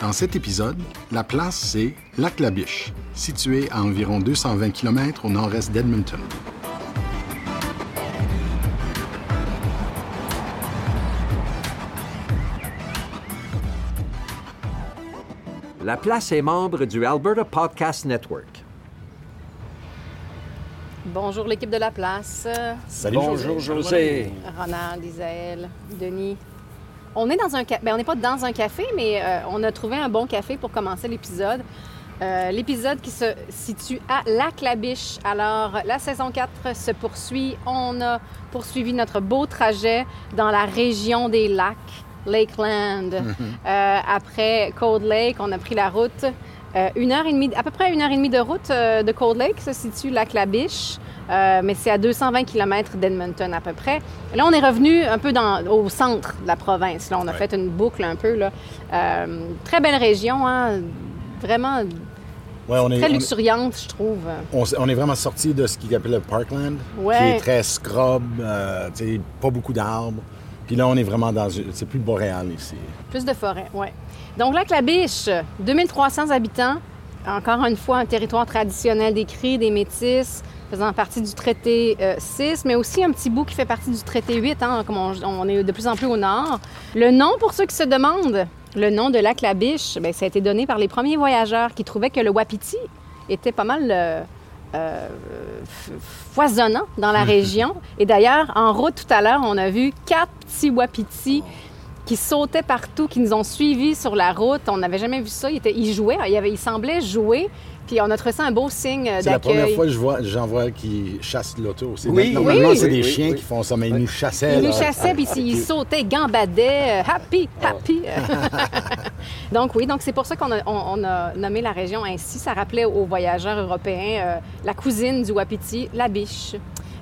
Dans cet épisode, la place, c'est Lac-la-Biche, situé à environ 220 km au nord-est d'Edmonton. La place est membre du Alberta Podcast Network. Bonjour l'équipe de la place. Salut, Bonjour José. Ronald, Isaël, Denis. On est dans un café. Ben, on n'est pas dans un café, mais euh, on a trouvé un bon café pour commencer l'épisode. Euh, l'épisode qui se situe à Lac-la-Biche. Alors, la saison 4 se poursuit. On a poursuivi notre beau trajet dans la région des lacs, Lakeland. Euh, après Cold Lake, on a pris la route. Euh, une heure et demie, à peu près une heure et demie de route euh, de Cold Lake se situe Lac-la-Biche. Euh, mais c'est à 220 km d'Edmonton à peu près. Là, on est revenu un peu dans, au centre de la province. Là, on a fait une boucle un peu. Là. Euh, très belle région, hein? vraiment Ouais, on, est, très on est- luxuriante, je trouve. on est vraiment sorti de ce qu'ils appellent le Parkland, qui est très scrub, euh, pas beaucoup d'arbres. Puis là, on est vraiment dans... une- C'est plus boréal ici. Plus de forêt, oui. Donc, Lac-la-Biche, 2300 habitants. Encore une fois, un territoire traditionnel des cris, des métis, faisant partie du traité euh, 6, mais aussi un petit bout qui fait partie du traité 8, hein, comme on, on est de plus en plus au nord. Le nom, pour ceux qui se demandent, le nom de Lac-la-Biche, bien, ça a été donné par les premiers voyageurs qui trouvaient que le Wapiti était pas mal euh, euh, foisonnant dans la région. Et d'ailleurs, en route tout à l'heure, on a vu quatre petits wapitis qui sautaient partout, qui nous ont suivis sur la route. On n'avait jamais vu ça. Ils, étaient- ils jouaient, ils semblaient jouer. Puis on a trouvé ça un beau signe euh, C'est la première d'accueil. fois que je vois, j'en vois qui chassent l'auto. C'est- Oui, Normalement, oui, c'est oui, des oui, chiens oui. qui font ça, mais ils nous chassaient. Ils nous chassaient, puis ils sautaient, gambadaient, euh, happy, happy. donc oui, donc c'est pour ça qu'on a, on- on a nommé la région ainsi. Ça rappelait aux voyageurs européens euh, la cousine du Wapiti, la biche.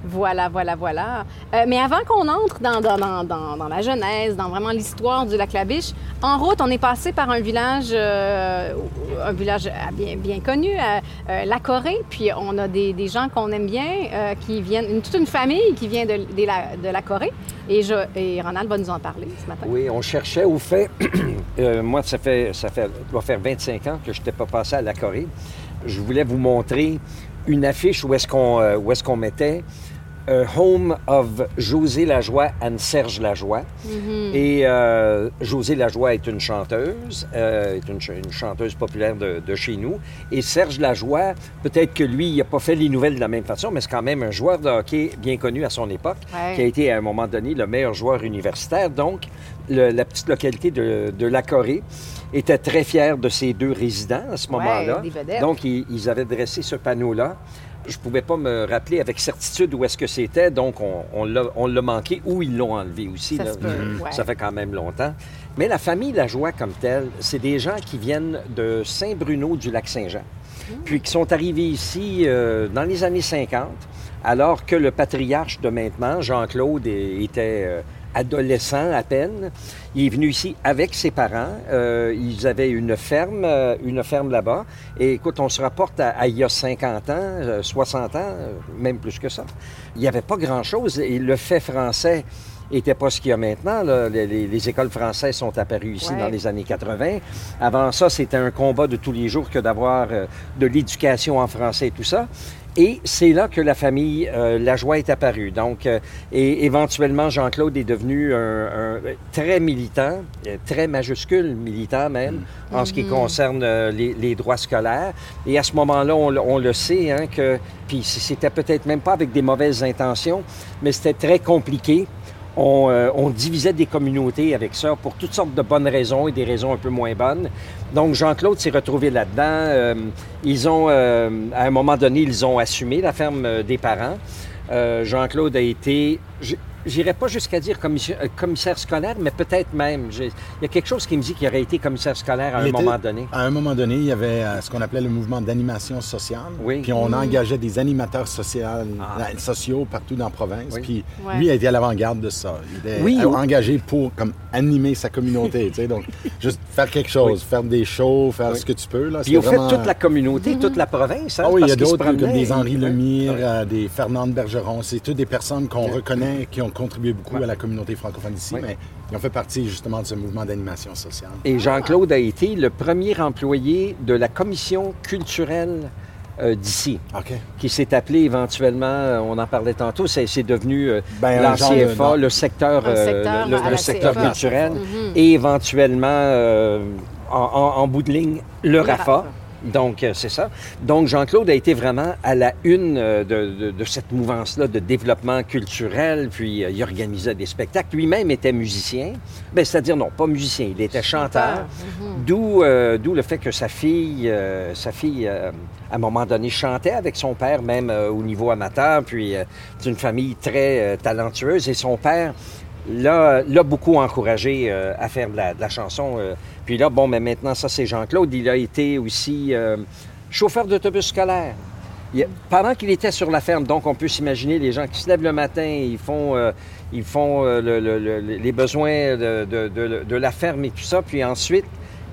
Voilà, voilà, voilà. Euh, mais avant qu'on entre dans, la genèse, dans vraiment l'histoire du lac La Biche, en route, on est passé par un village, euh, euh, bien, connu, La Corée. Puis on a des, des gens qu'on aime bien, qui viennent, une- toute une famille qui vient de, la, Corée. Et, et Ronald va nous en parler ce matin. Oui, on cherchait au fait. moi, ça fait, ça fait, doit faire 25 ans que je n'étais pas passé à la Corée. Je voulais vous montrer une affiche où est-ce qu'on où est-ce qu'on mettait euh, Home of José Lajoie and Serge Lajoie. Et euh, José Lajoie est une chanteuse, euh, est une, ch- une chanteuse populaire de, de chez nous. Et Serge Lajoie, peut-être que lui, il n'a pas fait les nouvelles de la même façon, mais c'est quand même un joueur de hockey bien connu à son époque, Ouais. qui a été à un moment donné le meilleur joueur universitaire. Donc, le- la petite localité de, de la Corée était très fière de ses deux résidents à ce moment-là. Donc, ils, ils avaient dressé ce panneau-là. Je ne pouvais pas me rappeler avec certitude où est-ce que c'était, donc on, on l'a l'a manqué ou ils l'ont enlevé aussi. Ça là. ouais. Ça fait quand même longtemps. Mais la famille Lajoie comme telle, c'est des gens qui viennent de Saint-Bruno du Lac-Saint-Jean, puis qui sont arrivés ici euh, dans les années 50, alors que le patriarche de maintenant, Jean-Claude, était euh, adolescent à peine. Il est venu ici avec ses parents. Euh, ils avaient une ferme, euh, une ferme là-bas. Et écoute, on se rapporte à, à il y a 50 ans, euh, 60 ans, euh, même plus que ça. Il n'y avait pas grand-chose. Et le fait français n'était pas ce qu'il y a maintenant. là. Les, les- les écoles françaises sont apparues ici Ouais. dans les années 80. Avant ça, c'était un combat de tous les jours que d'avoir euh, de l'éducation en français et tout ça. Et c'est là que la famille euh, Lajoie est apparue. Donc, euh, et éventuellement, Jean-Claude est devenu un, un- très militant, euh, très majuscule militant même, en ce qui concerne euh, les, les droits scolaires. Et à ce moment-là, on, le- on le sait, hein, que, puis c'était peut-être même pas avec des mauvaises intentions, mais c'était très compliqué. On, euh, on divisait des communautés avec ça pour toutes sortes de bonnes raisons et des raisons un peu moins bonnes. Donc, Jean-Claude s'est retrouvé là-dedans. Euh, ils ont, euh, à un moment donné, ils ont assumé la ferme euh, des parents. Euh, Jean-Claude a été, j- j'irais pas jusqu'à dire commissaire, euh, commissaire scolaire, mais peut-être même. Il y a quelque chose qui me dit qu'il aurait été commissaire scolaire à un Il était- moment donné. À un moment donné, il y avait euh, ce qu'on appelait le mouvement d'animation sociale. Oui. Puis on engageait des animateurs social- Ah. sociaux partout dans la province. Oui. Puis Ouais. lui a été à l'avant-garde de ça. Il était Oui, euh, oui. engagé pour comme, animer sa communauté. Donc, juste faire quelque chose, faire des shows, faire ce que tu peux. Là. Puis au fait, toute la communauté, toute la province. hein, Ah oui, il y a d'autres comme des Henri Lemire, euh, des Fernand Bergeron. C'est toutes des personnes qu'on reconnaît, qui ont contribué beaucoup Ouais. à la communauté francophone ici, mais ils ont fait partie justement de ce mouvement d'animation sociale. Et Jean-Claude a été le premier employé de la commission culturelle euh, d'ici, OK. qui s'est appelé éventuellement, euh, on en parlait tantôt, c'est devenu euh, Ben, de- l'ACFA, le secteur, euh, secteur le, la secteur CFA. culturel, Mhm. et éventuellement, euh, en, en- en bout de ligne, le RAFA. RAFA. Donc, euh, c'est ça. Donc, Jean-Claude a été vraiment à la une euh, de, de- de cette mouvance-là de développement culturel, puis euh, il organisait des spectacles. Lui-même était musicien. Ben, c'est-à-dire, non, pas musicien, il était chanteur. Mhm. D'où euh, d'où le fait que sa fille, euh, sa fille à un moment donné, chantait avec son père, même au niveau amateur. Puis, c'est une famille très talentueuse. Et son père l'a beaucoup encouragé euh, à faire de la, chanson. euh. Puis là, bon, mais maintenant, ça, c'est Jean-Claude. Il a été aussi euh, chauffeur d'autobus scolaire. Pendant qu'il était sur la ferme, donc on peut s'imaginer les gens qui se lèvent le matin, ils font, ils font le- le- le- les besoins de, de- la ferme et tout ça, puis ensuite,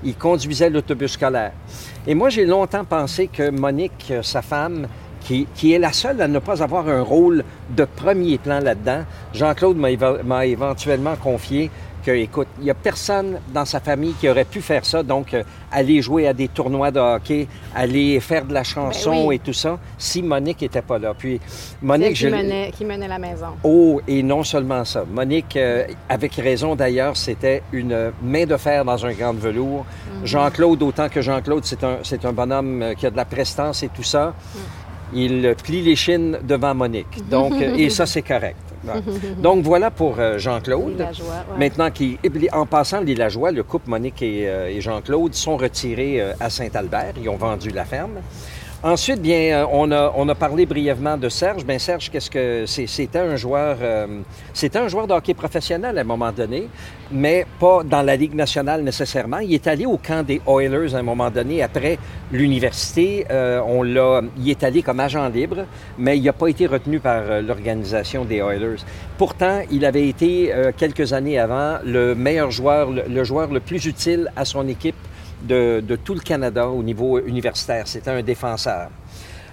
il conduisait l'autobus scolaire. Et moi, j'ai longtemps pensé que Monique, sa femme, qui, qui est la seule à ne pas avoir un rôle de premier plan là-dedans, Jean-Claude m'a éventuellement confié que, écoute, il n'y a personne dans sa famille qui aurait pu faire ça, donc euh, aller jouer à des tournois de hockey, aller faire de la chanson Ben oui. et tout ça, si Monique n'était pas là. Puis Monique, qui je- menait, qui menait la maison. Oh, et non seulement ça. Monique, euh, avec raison d'ailleurs, c'était une main de fer dans un gant de velours. Jean-Claude, autant que Jean-Claude, c'est un, bonhomme euh, qui a de la prestance et tout ça. Il plie les chines devant Monique. Donc, et ça, c'est correct. Donc, voilà pour euh, Jean-Claude. Ouais. Maintenant, qui, en passant, les Lajoie, le couple Monique et, euh, et Jean-Claude sont retirés euh, à Saint-Albert. Ils ont vendu la ferme. Ensuite, bien, euh, on a, on a parlé brièvement de Serge. Bien, Serge, qu'est-ce que c'était un joueur, euh, c'était un joueur de hockey professionnel à un moment donné, mais pas dans la Ligue nationale nécessairement. Il est allé au camp des Oilers à un moment donné après l'université. Euh, on l'a, il est allé comme agent libre, mais il n'a pas été retenu par euh, l'organisation des Oilers. Pourtant, il avait été euh, quelques années avant le meilleur joueur, le, le joueur le plus utile à son équipe de, tout le Canada au niveau universitaire. C'était un défenseur.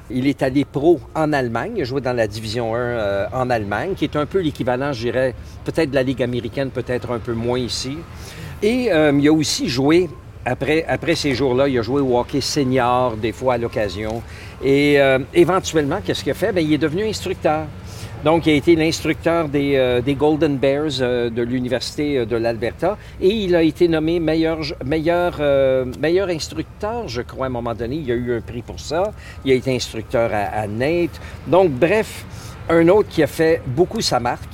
Il est allé pro en Allemagne, il a joué dans la Division 1 euh, en Allemagne, qui est un peu l'équivalent, je dirais, peut-être de la Ligue américaine, peut-être un peu moins ici. Et euh, il a aussi joué, après, après ces jours-là, il a joué au hockey senior, des fois à l'occasion. Et euh, éventuellement, qu'est-ce qu'il a fait? Bien, il est devenu instructeur. Donc, il a été l'instructeur des, euh, Golden Bears euh, de l'Université euh, de l'Alberta et il a été nommé meilleur, meilleur, meilleur instructeur, je crois, à un moment donné. Il a eu un prix pour ça. Il a été instructeur à, à Nate. Donc, bref, un autre qui a fait beaucoup sa marque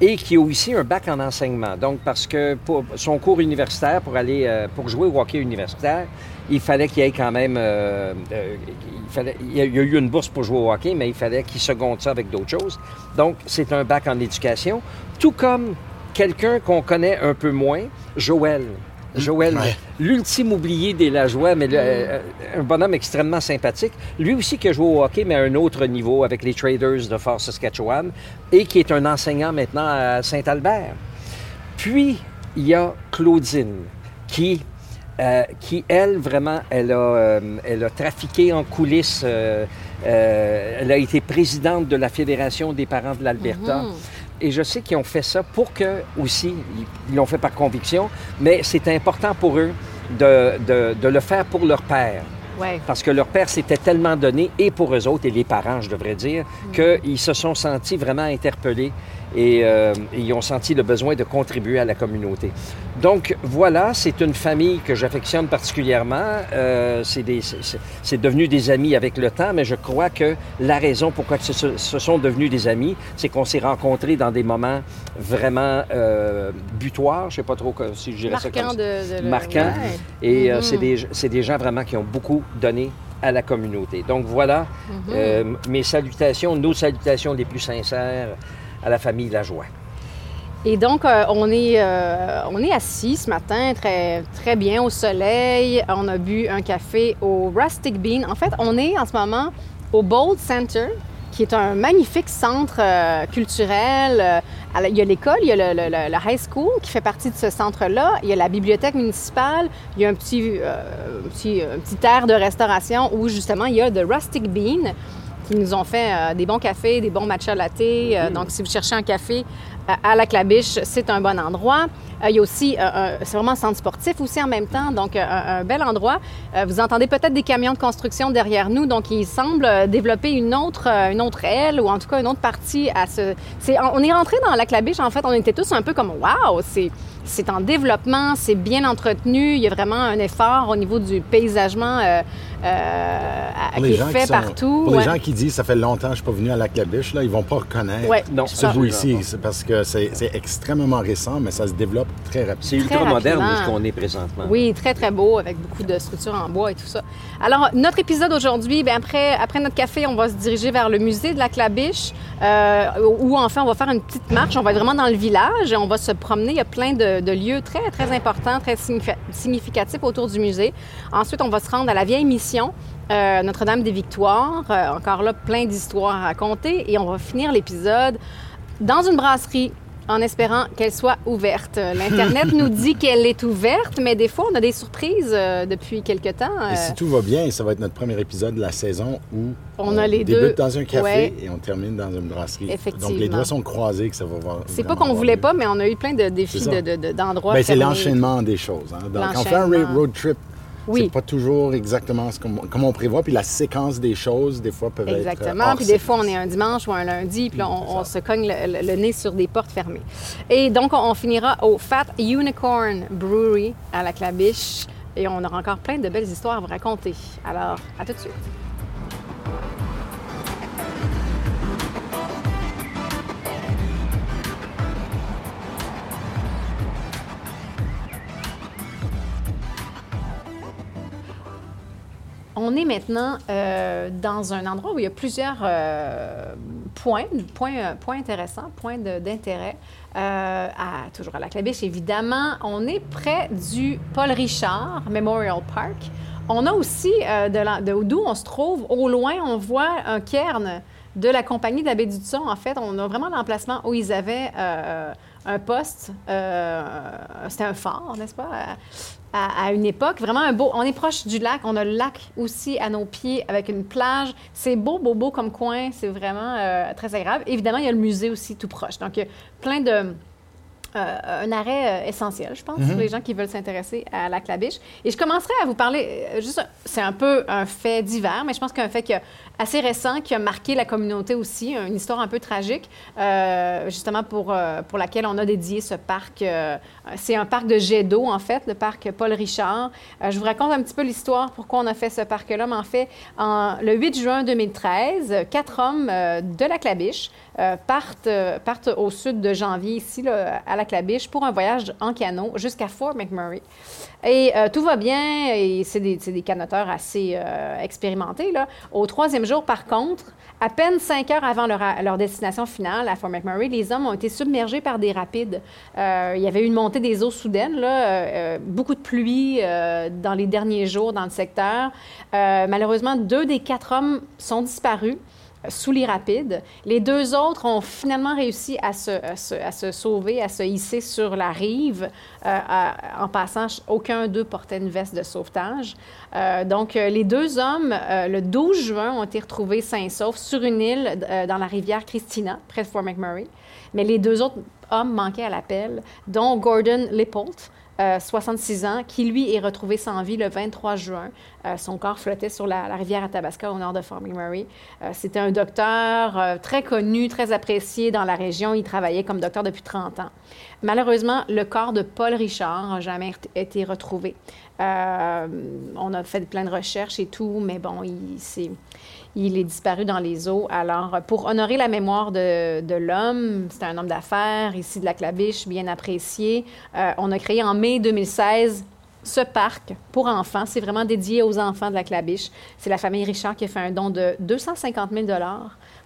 et qui a aussi un bac en enseignement. Donc, parce que pour son cours universitaire, pour aller, euh, pour jouer au hockey universitaire, il fallait qu'il ait quand même, euh, euh, il, il y a eu une bourse pour jouer au hockey, mais il fallait qu'il seconde ça avec d'autres choses. Donc, c'est un bac en éducation, tout comme quelqu'un qu'on connaît un peu moins, Joël. Joël, Ouais. l'ultime oublié des Lajoie, mais le- euh, un bonhomme extrêmement sympathique. Lui aussi qui a joué au hockey, mais à un autre niveau avec les Traders de Fort Saskatchewan et qui est un enseignant maintenant à Saint-Albert. Puis, il y a Claudine qui, euh, qui elle, vraiment, elle a, euh, elle a trafiqué en coulisses. euh, euh, elle a été présidente de la Fédération des parents de l'Alberta. Mhm. Et je sais qu'ils ont fait ça pour que, aussi, ils- l'ont fait par conviction, mais c'est important pour eux de, de- de le faire pour leur père. Ouais. Parce que leur père s'était tellement donné, et pour eux autres, et les parents, je devrais dire, qu'ils se sont sentis vraiment interpellés et, euh, ils ont senti le besoin de contribuer à la communauté. Donc voilà, c'est une famille que j'affectionne particulièrement. Euh, c'est devenu des amis avec le temps, mais je crois que la raison pourquoi ce, ce- sont devenus des amis, c'est qu'on s'est rencontrés dans des moments vraiment euh, butoirs, je sais pas trop si je dirais ça comme Marquant ça. de, de Marquant. Et euh, Mhm. c'est des, des gens vraiment qui ont beaucoup donné à la communauté. Donc voilà, Mhm. euh, mes salutations, nos salutations les plus sincères à la famille Lajoie. Et donc, euh, on, est, euh, on est assis ce matin très, bien au soleil. On a bu un café au Rustic Bean. En fait, on est en ce moment au Bold Center, qui est un magnifique centre euh, culturel. Il y a l'école, il y a le, le- high school qui fait partie de ce centre-là. Il y a la bibliothèque municipale. Il y a un petit, un aire de restauration où justement il y a The Rustic Bean qui nous ont fait euh, des bons cafés, des bons matcha latte. Euh, donc, si vous cherchez un café à la Clabiche, c'est un bon endroit. Euh, il y a aussi, euh, c'est vraiment un centre sportif aussi en même temps, donc euh, un, bel endroit. vous entendez peut-être des camions de construction derrière nous, donc il semble développer une autre, une autre aile ou en tout cas une autre partie à ce. on est rentré dans la Clabiche, en fait, on était tous un peu comme waouh, c'est c'est en développement, c'est bien entretenu, il y a vraiment un effort au niveau du paysagement euh, euh, qui est fait partout. Pour les gens qui disent ça fait longtemps que je ne suis pas venu à la Clabiche, là, ils vont pas reconnaître ouais, ce bout ici. parce que c'est extrêmement récent, mais ça se développe très rapidement. C'est ultra moderne où qu'on est présentement. Oui, très, très beau, avec beaucoup de structures en bois et tout ça. Alors, notre épisode aujourd'hui, ben, après, après notre café, on va se diriger vers le musée de la Clabiche, euh, où enfin, on va faire une petite marche. On va être vraiment dans le village et on va se promener. Il y a plein de, de lieux très, très importants, très significatifs autour du musée. Ensuite, on va se rendre à la vieille mission, euh, Notre-Dame des Victoires. Euh, encore là, plein d'histoires à raconter. Et on va finir l'épisode dans une brasserie en espérant qu'elle soit ouverte. L'Internet nous dit qu'elle est ouverte, mais des fois, on a des surprises euh, depuis quelque temps. Et si tout va bien, ça va être notre premier épisode de la saison où on, a les débute dans un café et on termine dans une brasserie. Effectivement. Donc, les doigts sont croisés que ça va voir. C'est pas qu'on voulait pas, mais on a eu plein de défis d'endroits. De, ben, c'est l'enchaînement des choses. Hein. Donc, on fait un road trip oui. C'est pas toujours exactement ce comme on prévoit. Puis la séquence des choses, des fois, peut être. Exactement. Puis des fois, on est un dimanche ou un lundi, puis on, se cogne le, nez sur des portes fermées. Et donc, on, finira au Fat Unicorn Brewery à la Clabiche. Et on aura encore plein de belles histoires à vous raconter. Alors, à tout de suite. On est maintenant euh, dans un endroit où il y a plusieurs euh, points, points, points intéressants, points d'intérêt. Euh, toujours à la Clabiche, évidemment. On est près du Paul Richard Memorial Park. On a aussi, de d'où on se trouve, au loin, on voit un cairn de la compagnie d'Abbé Dudson. En fait, on a vraiment l'emplacement où ils avaient un poste. C'était un phare, n'est-ce pas? À, une époque. Vraiment un beau. On est proche du lac. On a le lac aussi à nos pieds avec une plage. C'est beau, beau, beau comme coin. C'est vraiment euh, très agréable. Évidemment, il y a le musée aussi tout proche. Donc, il y a plein de euh, un arrêt euh, essentiel, je pense, pour mhm. les gens qui veulent s'intéresser à la clabiche. Et je commencerai à vous parler, juste, c'est un peu un fait divers, mais je pense qu'un fait assez récent qui a marqué la communauté aussi, une histoire un peu tragique, justement pour, pour laquelle on a dédié ce parc. c'est un parc de jet d'eau, en fait, le parc Paul Richard. je vous raconte un petit peu l'histoire, pourquoi on a fait ce parc-là, mais en fait, le 8 juin 2013, quatre hommes de la clabiche partent, partent au sud de janvier, ici, à la Clabiche pour un voyage en canot jusqu'à Fort McMurray. Et euh, tout va bien, et c'est des, canoteurs assez euh, expérimentés. Au troisième jour, par contre, à peine cinq heures avant leur, destination finale à Fort McMurray, les hommes ont été submergés par des rapides. Euh, il y avait eu une montée des eaux soudaines, beaucoup de pluie dans les derniers jours dans le secteur. malheureusement, deux des quatre hommes sont disparus sous les rapides. Les deux autres ont finalement réussi à se, sauver, à se hisser sur la rive. Euh, en passant, aucun d'eux portait une veste de sauvetage. Euh, donc, euh, les deux hommes, le 12 juin, ont été retrouvés sains et saufs sur une île dans la rivière Christina, près de Fort McMurray. Mais les deux autres hommes manquaient à l'appel, dont Gordon Lippolt, 66 ans, qui lui est retrouvé sans vie le 23 juin. Euh, son corps flottait sur la, rivière Athabasca au nord de Fort McMurray. Euh, c'était un docteur euh, très connu, très apprécié dans la région. Il travaillait comme docteur depuis 30 ans. Malheureusement, le corps de Paul Richard n'a jamais été retrouvé. on a fait plein de recherches et tout, mais bon, il, est, il est disparu dans les eaux. Alors, pour honorer la mémoire de, l'homme, c'était un homme d'affaires, ici de la Claviche, bien apprécié, on a créé en mai 2016 ce parc pour enfants, c'est vraiment dédié aux enfants de la Clabiche. C'est la famille Richard qui a fait un don de 250 000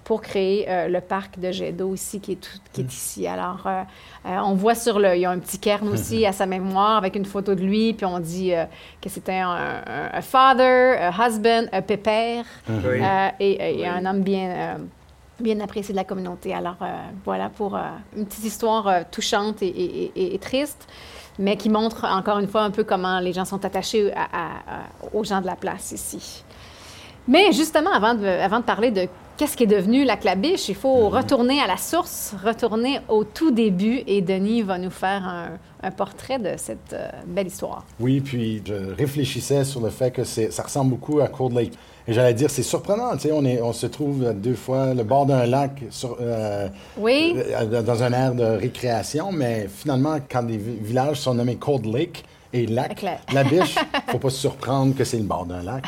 pour créer euh, le parc de jet d'eau ici, qui est, tout, qui est mm. ici. Alors, euh, euh, on voit sur le... Il y a un petit cairn aussi à sa mémoire avec une photo de lui, puis on dit que c'était un, father, un husband, un pépère, mm-hmm. et, un homme bien bien apprécié de la communauté. Alors voilà pour une petite histoire touchante et, triste mais qui montre encore une fois un peu comment les gens sont attachés aux gens de la place ici. Mais justement, avant de, avant de parler de qu'est-ce qui est devenu la clabiche, il faut mhm. retourner à la source, retourner au tout début et Denis va nous faire un, portrait de cette euh, belle histoire. Oui, puis je réfléchissais sur le fait que ça ressemble beaucoup à Cold Lake. Et j'allais dire, c'est surprenant, tu sais, on, est, on se trouve deux fois le bord d'un lac sur, euh, oui. Euh, dans un air de récréation, mais finalement, quand des villages sont nommés Cold Lake, et lac. La biche, il ne faut pas se surprendre que c'est le bord d'un lac.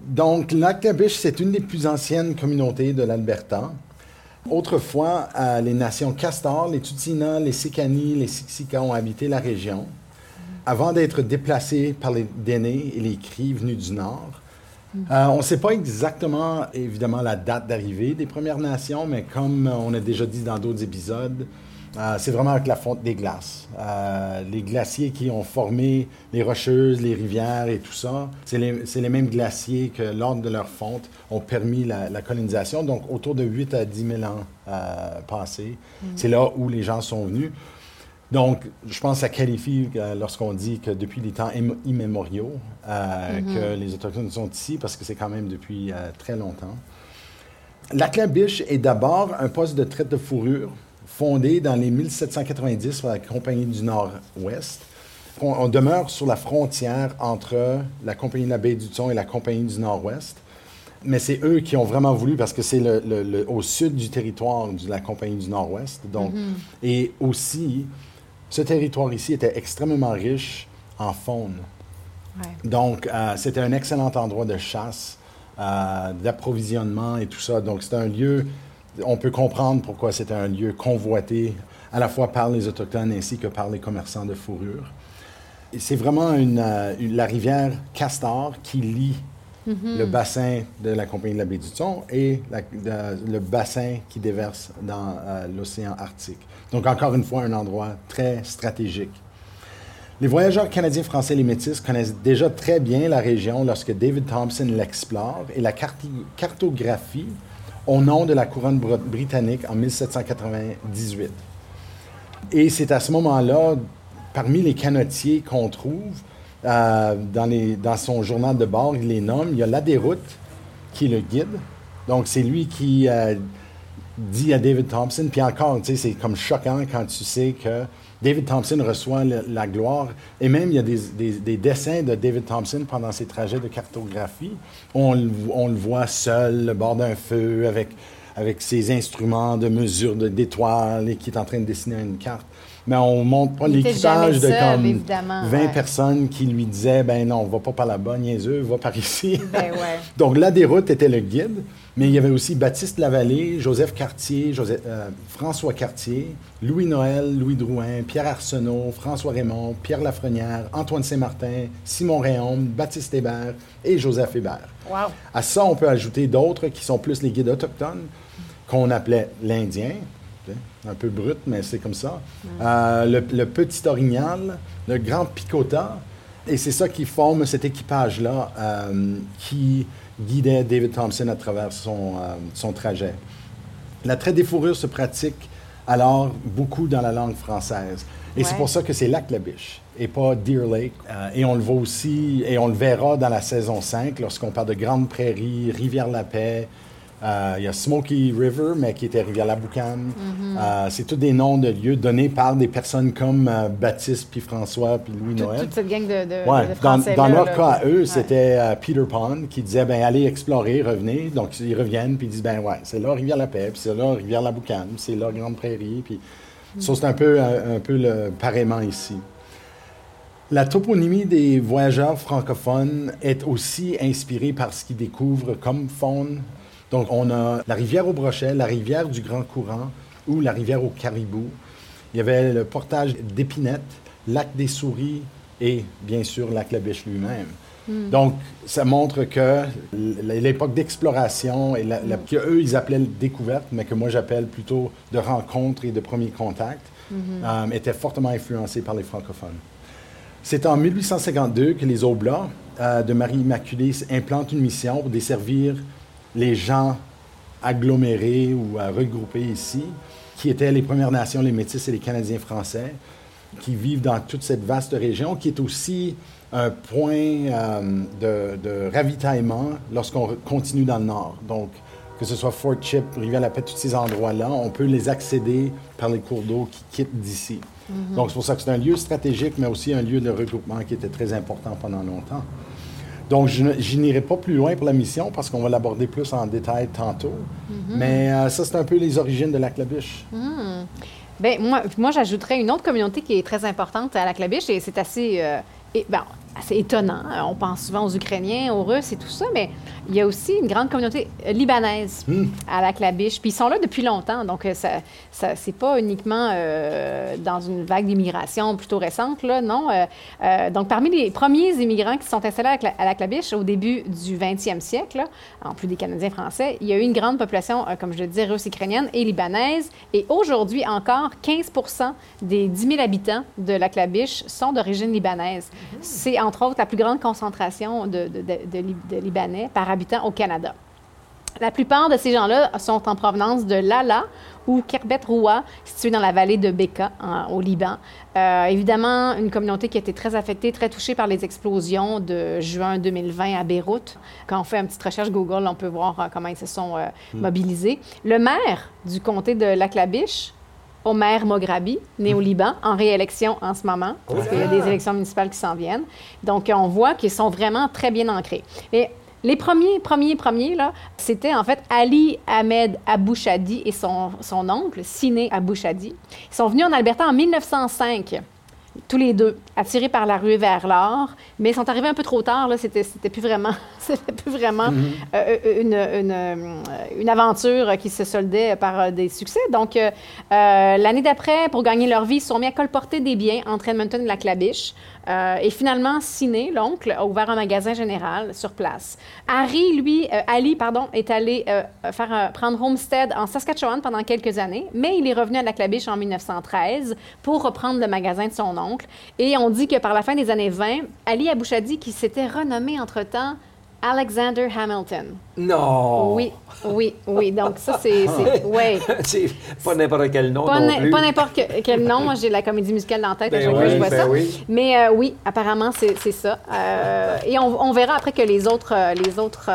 Donc, lac La Biche, c'est une des plus anciennes communautés de l'Alberta. Autrefois, euh, les nations Castor, les Tutina, les Sikani, les Siksika ont habité la région avant d'être déplacés par les Dénés et les Cris venus du nord. Euh, on ne sait pas exactement, évidemment, la date d'arrivée des Premières Nations, mais comme on a déjà dit dans d'autres épisodes, euh, c'est vraiment avec la fonte des glaces. Euh, les glaciers qui ont formé les rocheuses, les rivières et tout ça, c'est les, mêmes glaciers que, lors de leur fonte, ont permis la, colonisation. Donc, autour de 8 à 10 000 ans passés, mm. c'est là où les gens sont venus. Donc, je pense que ça qualifie lorsqu'on dit que depuis les temps immémoriaux, mm-hmm. que les Autochtones sont ici, parce que c'est quand même depuis très longtemps. La clabiche est d'abord un poste de traite de fourrure fondé dans les 1790 par la Compagnie du Nord-Ouest. On, demeure sur la frontière entre la Compagnie de la Baie du Thon et la Compagnie du Nord-Ouest. Mais c'est eux qui ont vraiment voulu, parce que c'est le, au sud du territoire de la Compagnie du Nord-Ouest. Donc, mm-hmm. Et aussi, ce territoire ici était extrêmement riche en faune. Donc, euh, c'était un excellent endroit de chasse, euh, d'approvisionnement et tout ça. Donc, c'était un lieu on peut comprendre pourquoi c'était un lieu convoité à la fois par les Autochtones ainsi que par les commerçants de fourrure. C'est vraiment euh, la rivière Castor qui lie mm-hmm. le bassin de la Compagnie de la baie du Thon et le bassin qui déverse dans l'océan Arctique. Donc, encore une fois, un endroit très stratégique. Les voyageurs canadiens, français et les métis connaissent déjà très bien la région lorsque David Thompson l'explore et la cartographie au nom de la couronne britannique en 1798. Et c'est à ce moment-là, parmi les canotiers qu'on trouve, euh, dans, son journal de bord, il les nomme. Il y a l'Adéroute, qui est le guide. Donc, c'est lui qui euh, dit à David Thompson, puis encore, c'est comme choquant quand tu sais que David Thompson reçoit la gloire. Et même, il y a des, dessins de David Thompson pendant ses trajets de cartographie. On, on le voit seul, le bord d'un feu, avec, avec ses instruments de mesure d'étoiles et qui est en train de dessiner une carte. Mais on montre pas l'équipage de comme 20 personnes qui lui disaient ben non, on va pas par là-bas, niaiseux, va par ici. Ben ouais. Donc, là, des routes était le guide. Mais il y avait aussi Baptiste Lavallée, Joseph Cartier, euh, François Cartier, Louis Noël, Louis Drouin, Pierre Arsenault, François Raymond, Pierre Lafrenière, Antoine Saint-Martin, Simon Réaume, Baptiste Hébert et Joseph Hébert. Wow. À ça, on peut ajouter d'autres qui sont plus les guides autochtones, qu'on appelait l'Indien, un peu brut, mais c'est comme ça. Euh, le, petit orignal, le grand picota. Et c'est ça qui forme cet équipage-là euh, qui guidait David Thompson à travers son, euh, son trajet. La traite des fourrures se pratique alors beaucoup dans la langue française. Et c'est pour ça que c'est Lac la Biche et pas Deer Lake. Euh, et on le voit aussi, et on le verra dans la saison 5 lorsqu'on parle de Grande Prairie, Rivière-la-Paix, il y a Smoky River, mais qui était Rivière-la-Boucane. Mhm. Euh, c'est tous des noms de lieux donnés par des personnes comme euh, Baptiste, puis François, puis Louis-Noël. Toute cette gang de, de, ouais, Dans, leur cas à eux, c'était Peter Pond qui disait, ben allez explorer, revenez. Donc, ils reviennent, puis ils disent, ben ouais, c'est là Rivière-la-Paix, puis c'est là Rivière-la-Boucane, c'est là Grande Prairie. Puis mhm. ça, c'est un peu, un, peu le pareillement ici. La toponymie des voyageurs francophones est aussi inspirée par ce qu'ils découvrent comme faune donc, on a la rivière au Brochet, la rivière du Grand Courant ou la rivière au Caribou. Il y avait le portage d'Épinette, lac des Souris et, bien sûr, lac La Biche lui-même. Hmm. Donc, ça montre que l'époque d'exploration, et la, hmm. qu'eux, ils appelaient découverte, mais que moi, j'appelle plutôt de rencontre et de premier contact, hmm. euh, était fortement influencée par les francophones. C'est en 1852 que les Oblats euh, de Marie Immaculée implantent une mission pour desservir les gens agglomérés ou regroupés ici, qui étaient les Premières Nations, les Métis et les Canadiens français. qui vivent dans toute cette vaste région, qui est aussi un point euh, de, de, ravitaillement lorsqu'on continue dans le nord. Donc, que ce soit Fort Chip, Rivière-la-Paix, tous ces endroits-là, on peut les accéder par les cours d'eau qui quittent d'ici. Mm-hmm. Donc, c'est pour ça que c'est un lieu stratégique, mais aussi un lieu de regroupement qui était très important pendant longtemps. Donc, je n'irai pas plus loin pour la mission parce qu'on va l'aborder plus en détail tantôt. Mm-hmm. Mais euh, ça, c'est un peu les origines de la clabiche. Mm. Bien, moi, moi j'ajouterais une autre communauté qui est très importante à la clabiche et c'est assez... Euh, et, ben, c'est étonnant. On pense souvent aux Ukrainiens, aux Russes et tout ça, mais il y a aussi une grande communauté libanaise hmm. à la Clabiche. Puis ils sont là depuis longtemps, donc euh, ça, ça c'est pas uniquement euh, dans une vague d'immigration plutôt récente, là, non. Euh, donc parmi les premiers immigrants qui sont installés à la, Clabiche au début du 20e siècle, en plus des Canadiens français, il y a eu une grande population, comme je le disais, russe, ukrainienne et libanaise. Et aujourd'hui encore, 15 des 10 000 habitants de la Clabiche sont d'origine libanaise. C'est entre autres la plus grande concentration de, Libanais par habitant au Canada. La plupart de ces gens-là sont en provenance de Lala ou Kerbet Roua, situé dans la vallée de Beka, au Liban. Euh, évidemment, une communauté qui a été très affectée, très touchée par les explosions de juin 2020 à Beyrouth. Quand on fait une petite recherche Google, on peut voir euh, comment ils se sont euh, hmm. mobilisés. Le maire du comté de Lac-la-Biche, Omer Mograbi, né au Liban, en réélection en ce moment, parce qu'il y a des élections municipales qui s'en viennent. Donc, on voit qu'ils sont vraiment très bien ancrés. Et les premiers, premiers, premiers, là, c'était en fait Ali Ahmed Abouchadi et son, son oncle, Siné Abouchadi. Ils sont venus en Alberta en 1905 tous les deux, attirés par la rue vers l'or, mais ils sont arrivés un peu trop tard. C'était, c'était plus vraiment, c'était plus vraiment mm-hmm. euh, une, une, euh, une, aventure qui se soldait par euh, des succès. Donc, l'année d'après, pour gagner leur vie, ils sont mis à colporter des biens entre Edmonton et la Clabiche. Euh, et finalement, Ciné, l'oncle, a ouvert un magasin général sur place. Harry, lui, euh, Ali, pardon, est allé euh, faire prendre Homestead en Saskatchewan pendant quelques années, mais il est revenu à la Clabiche en 1913 pour reprendre le magasin de son oncle. Et on dit que par la fin des années 20, Ali Abouchadi, qui s'était renommé entre-temps Alexander Hamilton. Non! Oui, oui, oui. Donc, ça, c'est. Oui. c'est pas n'importe quel nom. Pas, non plus. pas n'importe quel nom. Moi, j'ai la comédie musicale dans la tête à ben chaque fois que je vois ben ça. Oui. Mais euh, oui, apparemment, c'est ça. Euh, et on, on, verra après que les autres, euh, les autres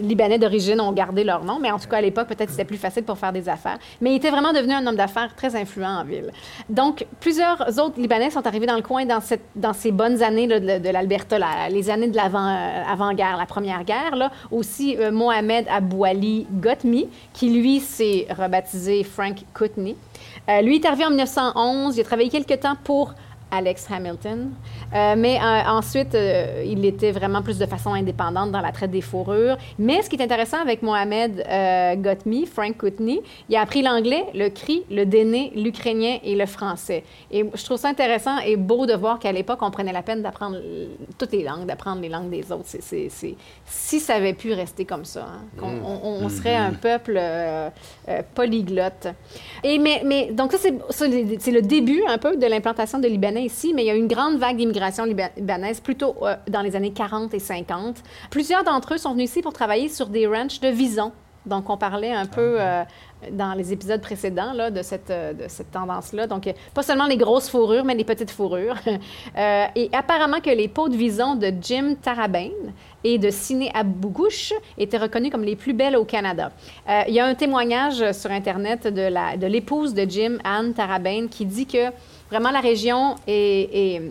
Libanais d'origine ont gardé leur nom, mais en tout cas, à l'époque, peut-être c'était plus facile pour faire des affaires. Mais il était vraiment devenu un homme d'affaires très influent en ville. Donc, plusieurs autres Libanais sont arrivés dans le coin dans, cette, dans ces bonnes années de, l'Alberta, les années de l'avant-guerre, la Première Guerre. Là. Aussi, euh, Mohamed Abouali Gotmi, qui lui s'est rebaptisé Frank Kutney. Euh, lui est arrivé en 1911. Il a travaillé quelque temps pour Alex Hamilton. Euh, mais euh, ensuite, euh, il était vraiment plus de façon indépendante dans la traite des fourrures. Mais ce qui est intéressant avec Mohamed Gotmi, Frank Kutney, il a appris l'anglais, le cri, le déné, l'ukrainien et le français. Et je trouve ça intéressant et beau de voir qu'à l'époque, on prenait la peine d'apprendre toutes les langues, d'apprendre les langues des autres. Si ça avait pu rester comme ça, hein, mm. on, serait un mm-hmm. peuple polyglotte. Et mais, mais donc ça, c'est le début un peu de l'implantation de Libanais ici, mais il y a une grande vague d'immigration libanaise plutôt euh, dans les années 40 et 50. Plusieurs d'entre eux sont venus ici pour travailler sur des ranchs de visons. Donc, on parlait un peu ah, euh, dans les épisodes précédents là, de cette, euh, de cette tendance-là. Donc, pas seulement les grosses fourrures, mais les petites fourrures. et apparemment que les peaux de vison de Jim Tarabane et de Siné Abougouche étaient reconnues comme les plus belles au Canada. il y a un témoignage sur Internet de l'épouse de, de Jim, Anne Tarabane, qui dit que Vraiment, la région est,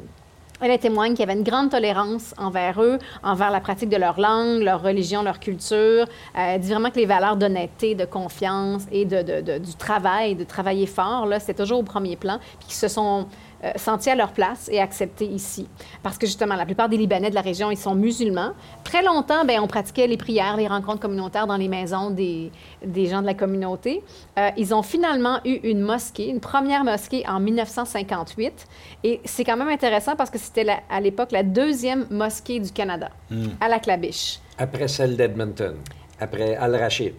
elle témoigne qu'il y avait une grande tolérance envers eux, envers la pratique de leur langue, leur religion, leur culture. elle dit vraiment que les valeurs d'honnêteté, de confiance et de, du travail, de travailler fort, là, c'est toujours au premier plan, puis qu'ils se sont euh, sentis à leur place et acceptés ici. Parce que justement, la plupart des Libanais de la région, ils sont musulmans. Très longtemps, bien, on pratiquait les prières, les rencontres communautaires dans les maisons des, des gens de la communauté. Euh, ils ont finalement eu une mosquée, une première mosquée en 1958. Et c'est quand même intéressant parce que c'était à l'époque la deuxième mosquée du Canada, hmm. à la Clabiche. Après celle d'Edmonton, après Al-Rachid.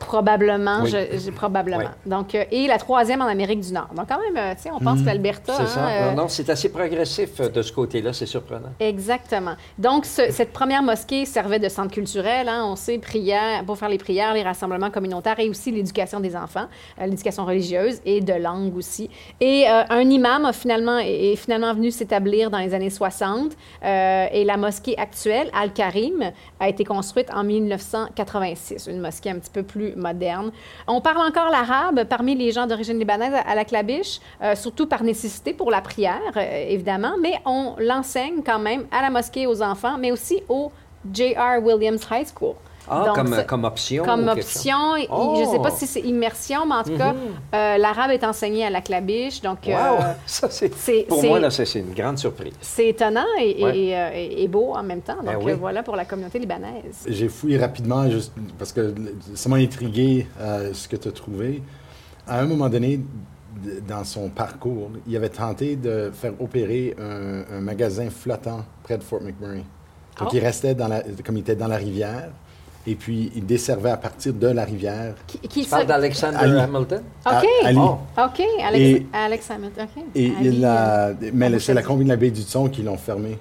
Probablement, je, probablement. Donc, euh, et la troisième en Amérique du Nord. Donc, quand même, euh, tu sais, on pense que l'Alberta. C'est hein, Non, non, c'est assez progressif de ce côté-là, c'est surprenant. Exactement. Donc, ce- cette première mosquée servait de centre culturel, hein, on sait, prière, pour faire les prières, les rassemblements communautaires et aussi l'éducation des enfants, euh, l'éducation religieuse et de langue aussi. Et euh, un imam a finalement, est, est finalement venu s'établir dans les années 60 euh, et la mosquée actuelle, Al-Karim, a été construite en 1986, une mosquée un petit peu plus moderne. On parle encore l'arabe parmi les gens d'origine libanaise à la Clabiche, euh, surtout par nécessité pour la prière, euh, évidemment, mais on l'enseigne quand même à la mosquée aux enfants, mais aussi au J.R. Williams High School. Ah, Donc, comme, option? comme ou quelque chose? option. Oh! Je ne sais pas si c'est immersion, mais en tout cas, euh, l'arabe est enseigné à la Clabiche. Donc, euh! Ça, c'est, pour moi, là, c'est, une grande surprise. c'est étonnant et, et- Ouais. et, euh, et- et beau en même temps. Donc, Ben oui. euh, voilà pour la communauté libanaise. J'ai fouillé rapidement juste parce que ça m'a intrigué euh, ce que tu as trouvé. À un moment donné, dans son parcours, il avait tenté de faire opérer un, un magasin flottant près de Fort McMurray. Donc, Oh. il restait dans la, comme il était dans la rivière, et puis il desservait à partir de la rivière. Qui, qui ça- d'Alexander. Hamilton? OK. à- Ali. Oh. OK. Alex, Et- Alex Hamilton. OK. Et Ali, il a, euh, mais c'est la compagnie de la baie du Son qui l'ont fermé.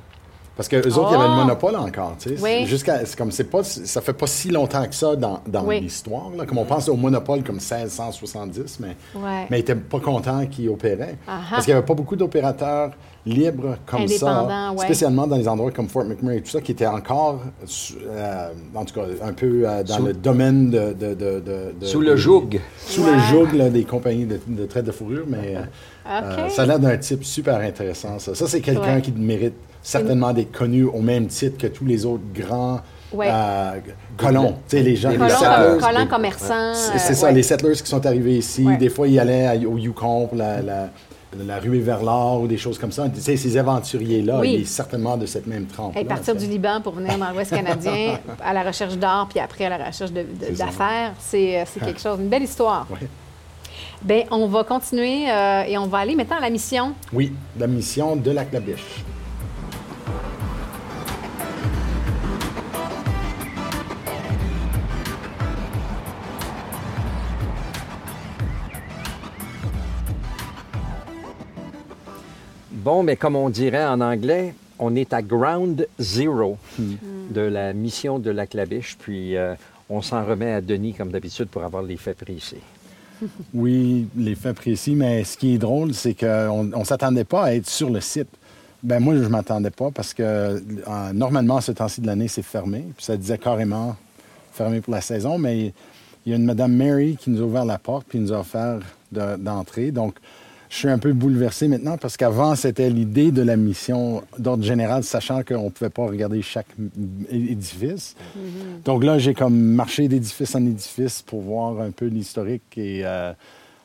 Parce que eux autres, il y avait le Oh! monopole encore, tu sais. Oui. Jusqu'à, c'est comme c'est pas, ça fait pas si longtemps que ça dans, dans Oui. l'histoire. là. Comme on pense au monopole comme 1670, mais, Ouais. mais ils n'étaient pas contents qu'ils opéraient. Aha. Parce qu'il n'y avait pas beaucoup d'opérateurs libres comme ça, ouais. spécialement dans les endroits comme Fort McMurray et tout ça, qui étaient encore, euh, en tout cas, un peu euh, dans Sous- le domaine de... de- de- de- de- Sous le joug. Sous Ouais. le joug là, des compagnies de, de traite de fourrure, mais euh, euh, ça a l'air d'un type super intéressant, ça. Ça, c'est quelqu'un Ouais. qui mérite certainement d'être connu au même titre que tous les autres grands Ouais. euh, colons. Tu sais, les gens, les Colons, settlers, colons commerçants. c'est euh, ça, ouais. les settlers qui sont arrivés ici. Ouais. Des fois, ils allaient au Yukon pour la, la, la ruée vers l'or ou des choses comme ça. Tu sais, ces aventuriers-là, Oui. il est certainement de cette même trempe. Et partir du Liban pour venir dans l'Ouest canadien à la recherche d'or, puis après à la recherche d'affaires, c'est euh, c'est quelque chose, une belle histoire. Bien, on va continuer euh, et on va aller maintenant à la mission. Oui, la mission de la Clabiche. Bon, mais comme on dirait en anglais, on est à ground zero de la mission de la claviche, puis euh, on s'en remet à Denis, comme d'habitude, pour avoir les faits précis. Oui, les faits précis, mais ce qui est drôle, c'est qu'on ne s'attendait pas à être sur le site. Ben moi, je ne m'attendais pas parce que euh, normalement, ce temps-ci de l'année, c'est fermé. Puis ça disait carrément fermé pour la saison, mais il y a une Madame Mary qui nous a ouvert la porte puis nous a offert de- d'entrer. Donc, je suis un peu bouleversé maintenant parce qu'avant, c'était l'idée de la mission d'ordre général, sachant qu'on ne pouvait pas regarder chaque édifice. Donc là, j'ai comme marché d'édifice en édifice pour voir un peu l'historique et euh,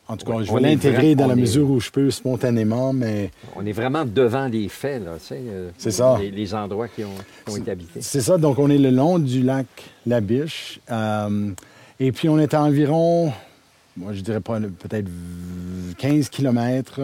en tout cas, Ouais, je vais l'intégrer dans la est- mesure où je peux spontanément, mais On est vraiment devant les faits, là, tu sais. euh, C'est ça. Les, les endroits qui ont, qui ont été habités. c'est ça. Donc, on est le long du lac La Biche. euh, et puis, on est à environ, moi, je dirais pas, peut-être 15 kilomètres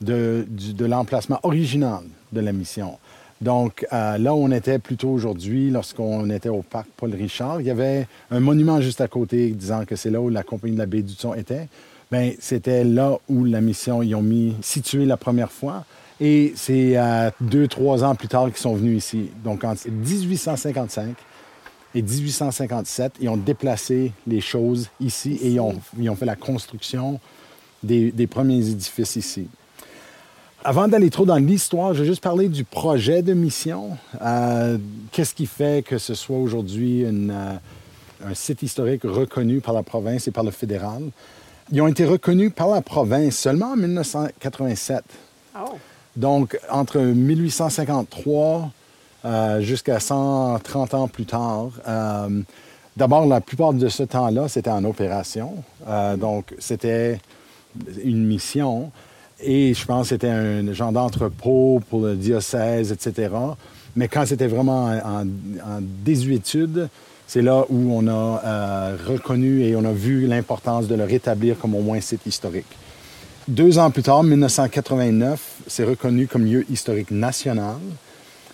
de, l'emplacement original de la mission. Donc, euh, là où on était plutôt aujourd'hui, lorsqu'on était au parc Paul Richard, il y avait un monument juste à côté disant que c'est là où la compagnie de la baie du Thon était. Bien, c'était là où la mission, ils ont mis situé la première fois. Et c'est euh, deux, trois ans plus tard qu'ils sont venus ici. Donc, en 1855 et 1857, ils ont déplacé les choses ici et ils ont, ils ont fait la construction des, des premiers édifices ici. Avant d'aller trop dans l'histoire, je vais juste parler du projet de mission. Euh, Qu'est-ce qui fait que ce soit aujourd'hui euh, un site historique reconnu par la province et par le fédéral? Ils ont été reconnus par la province seulement en 1987. Oh. Donc, entre 1853 euh, jusqu'à 130 ans plus tard, euh, d'abord, la plupart de ce temps-là, c'était en opération. Euh, donc, c'était une mission. Et je pense que c'était un genre d'entrepôt pour le diocèse, etc. Mais quand c'était vraiment en, désuétude, c'est là où on a reconnu et on a vu l'importance de le rétablir comme au moins site historique. Deux ans plus tard, 1989, c'est reconnu comme lieu historique national.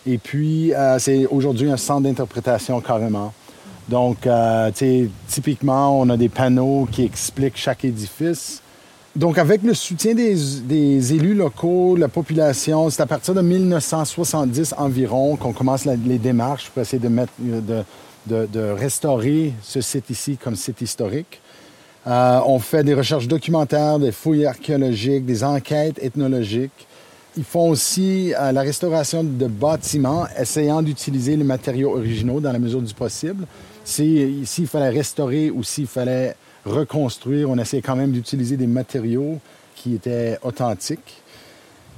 Et puis, euh, c'est aujourd'hui un centre d'interprétation carrément. Donc, euh, typiquement, on a des panneaux qui expliquent chaque édifice. Donc, avec le soutien des, élus locaux, la population, c'est à partir de 1970 environ qu'on commence les démarches pour essayer de, mettre, de, restaurer ce site ici comme site historique. Euh, on fait des recherches documentaires, des fouilles archéologiques, des enquêtes ethnologiques. Ils font aussi euh, la restauration de bâtiments, essayant d'utiliser les matériaux originaux dans la mesure du possible. S'il fallait restaurer ou s'il fallait reconstruire, on essayait quand même d'utiliser des matériaux qui étaient authentiques.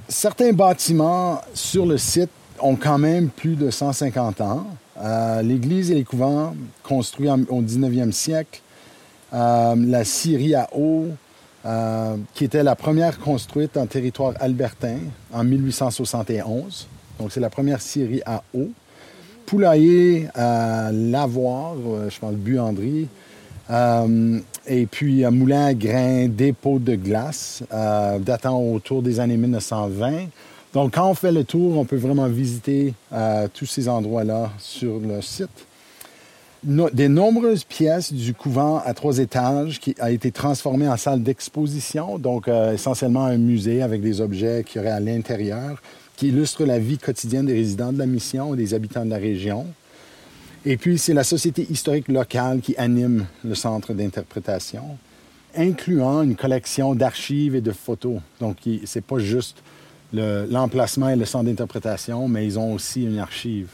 Certains bâtiments sur le site ont quand même plus de 150 ans. Euh, l'église et les couvents construits au 19e siècle, euh, la Syrie à eau, euh, qui était la première construite en territoire albertain en 1871. Donc, c'est la première scierie à eau. Poulailler à lavoir, euh, je pense buanderie. Euh, et puis un moulin à grains, dépôt de glace, datant autour des années 1920. Donc, quand on fait le tour, on peut vraiment visiter tous ces endroits-là sur le site des nombreuses pièces du couvent à trois étages qui a été transformé en salle d'exposition, donc euh, essentiellement un musée avec des objets qui auraient à l'intérieur, qui illustrent la vie quotidienne des résidents de la mission et des habitants de la région. Et puis, c'est la Société historique locale qui anime le centre d'interprétation, incluant une collection d'archives et de photos. Donc, c'est pas juste l'emplacement et le centre d'interprétation, mais ils ont aussi une archive.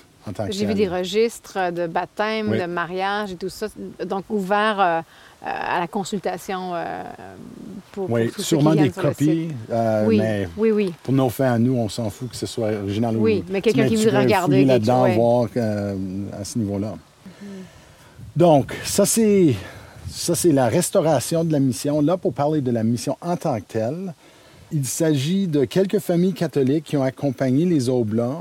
J'ai vu des registres de baptême, de mariage et tout ça, donc ouverts euh, à la consultation euh, pour, Oui, sûrement des copies, euh, oui, mais oui, oui. pour nos fins à nous, on s'en fout que ce soit original ou Oui, mais quelqu'un qui voudrait regarder. là-dedans, voir à ce niveau-là. Donc, ça, c'est... Ça, c'est la restauration de la mission. Là, pour parler de la mission en tant que telle, il s'agit de quelques familles catholiques qui ont accompagné les Oblats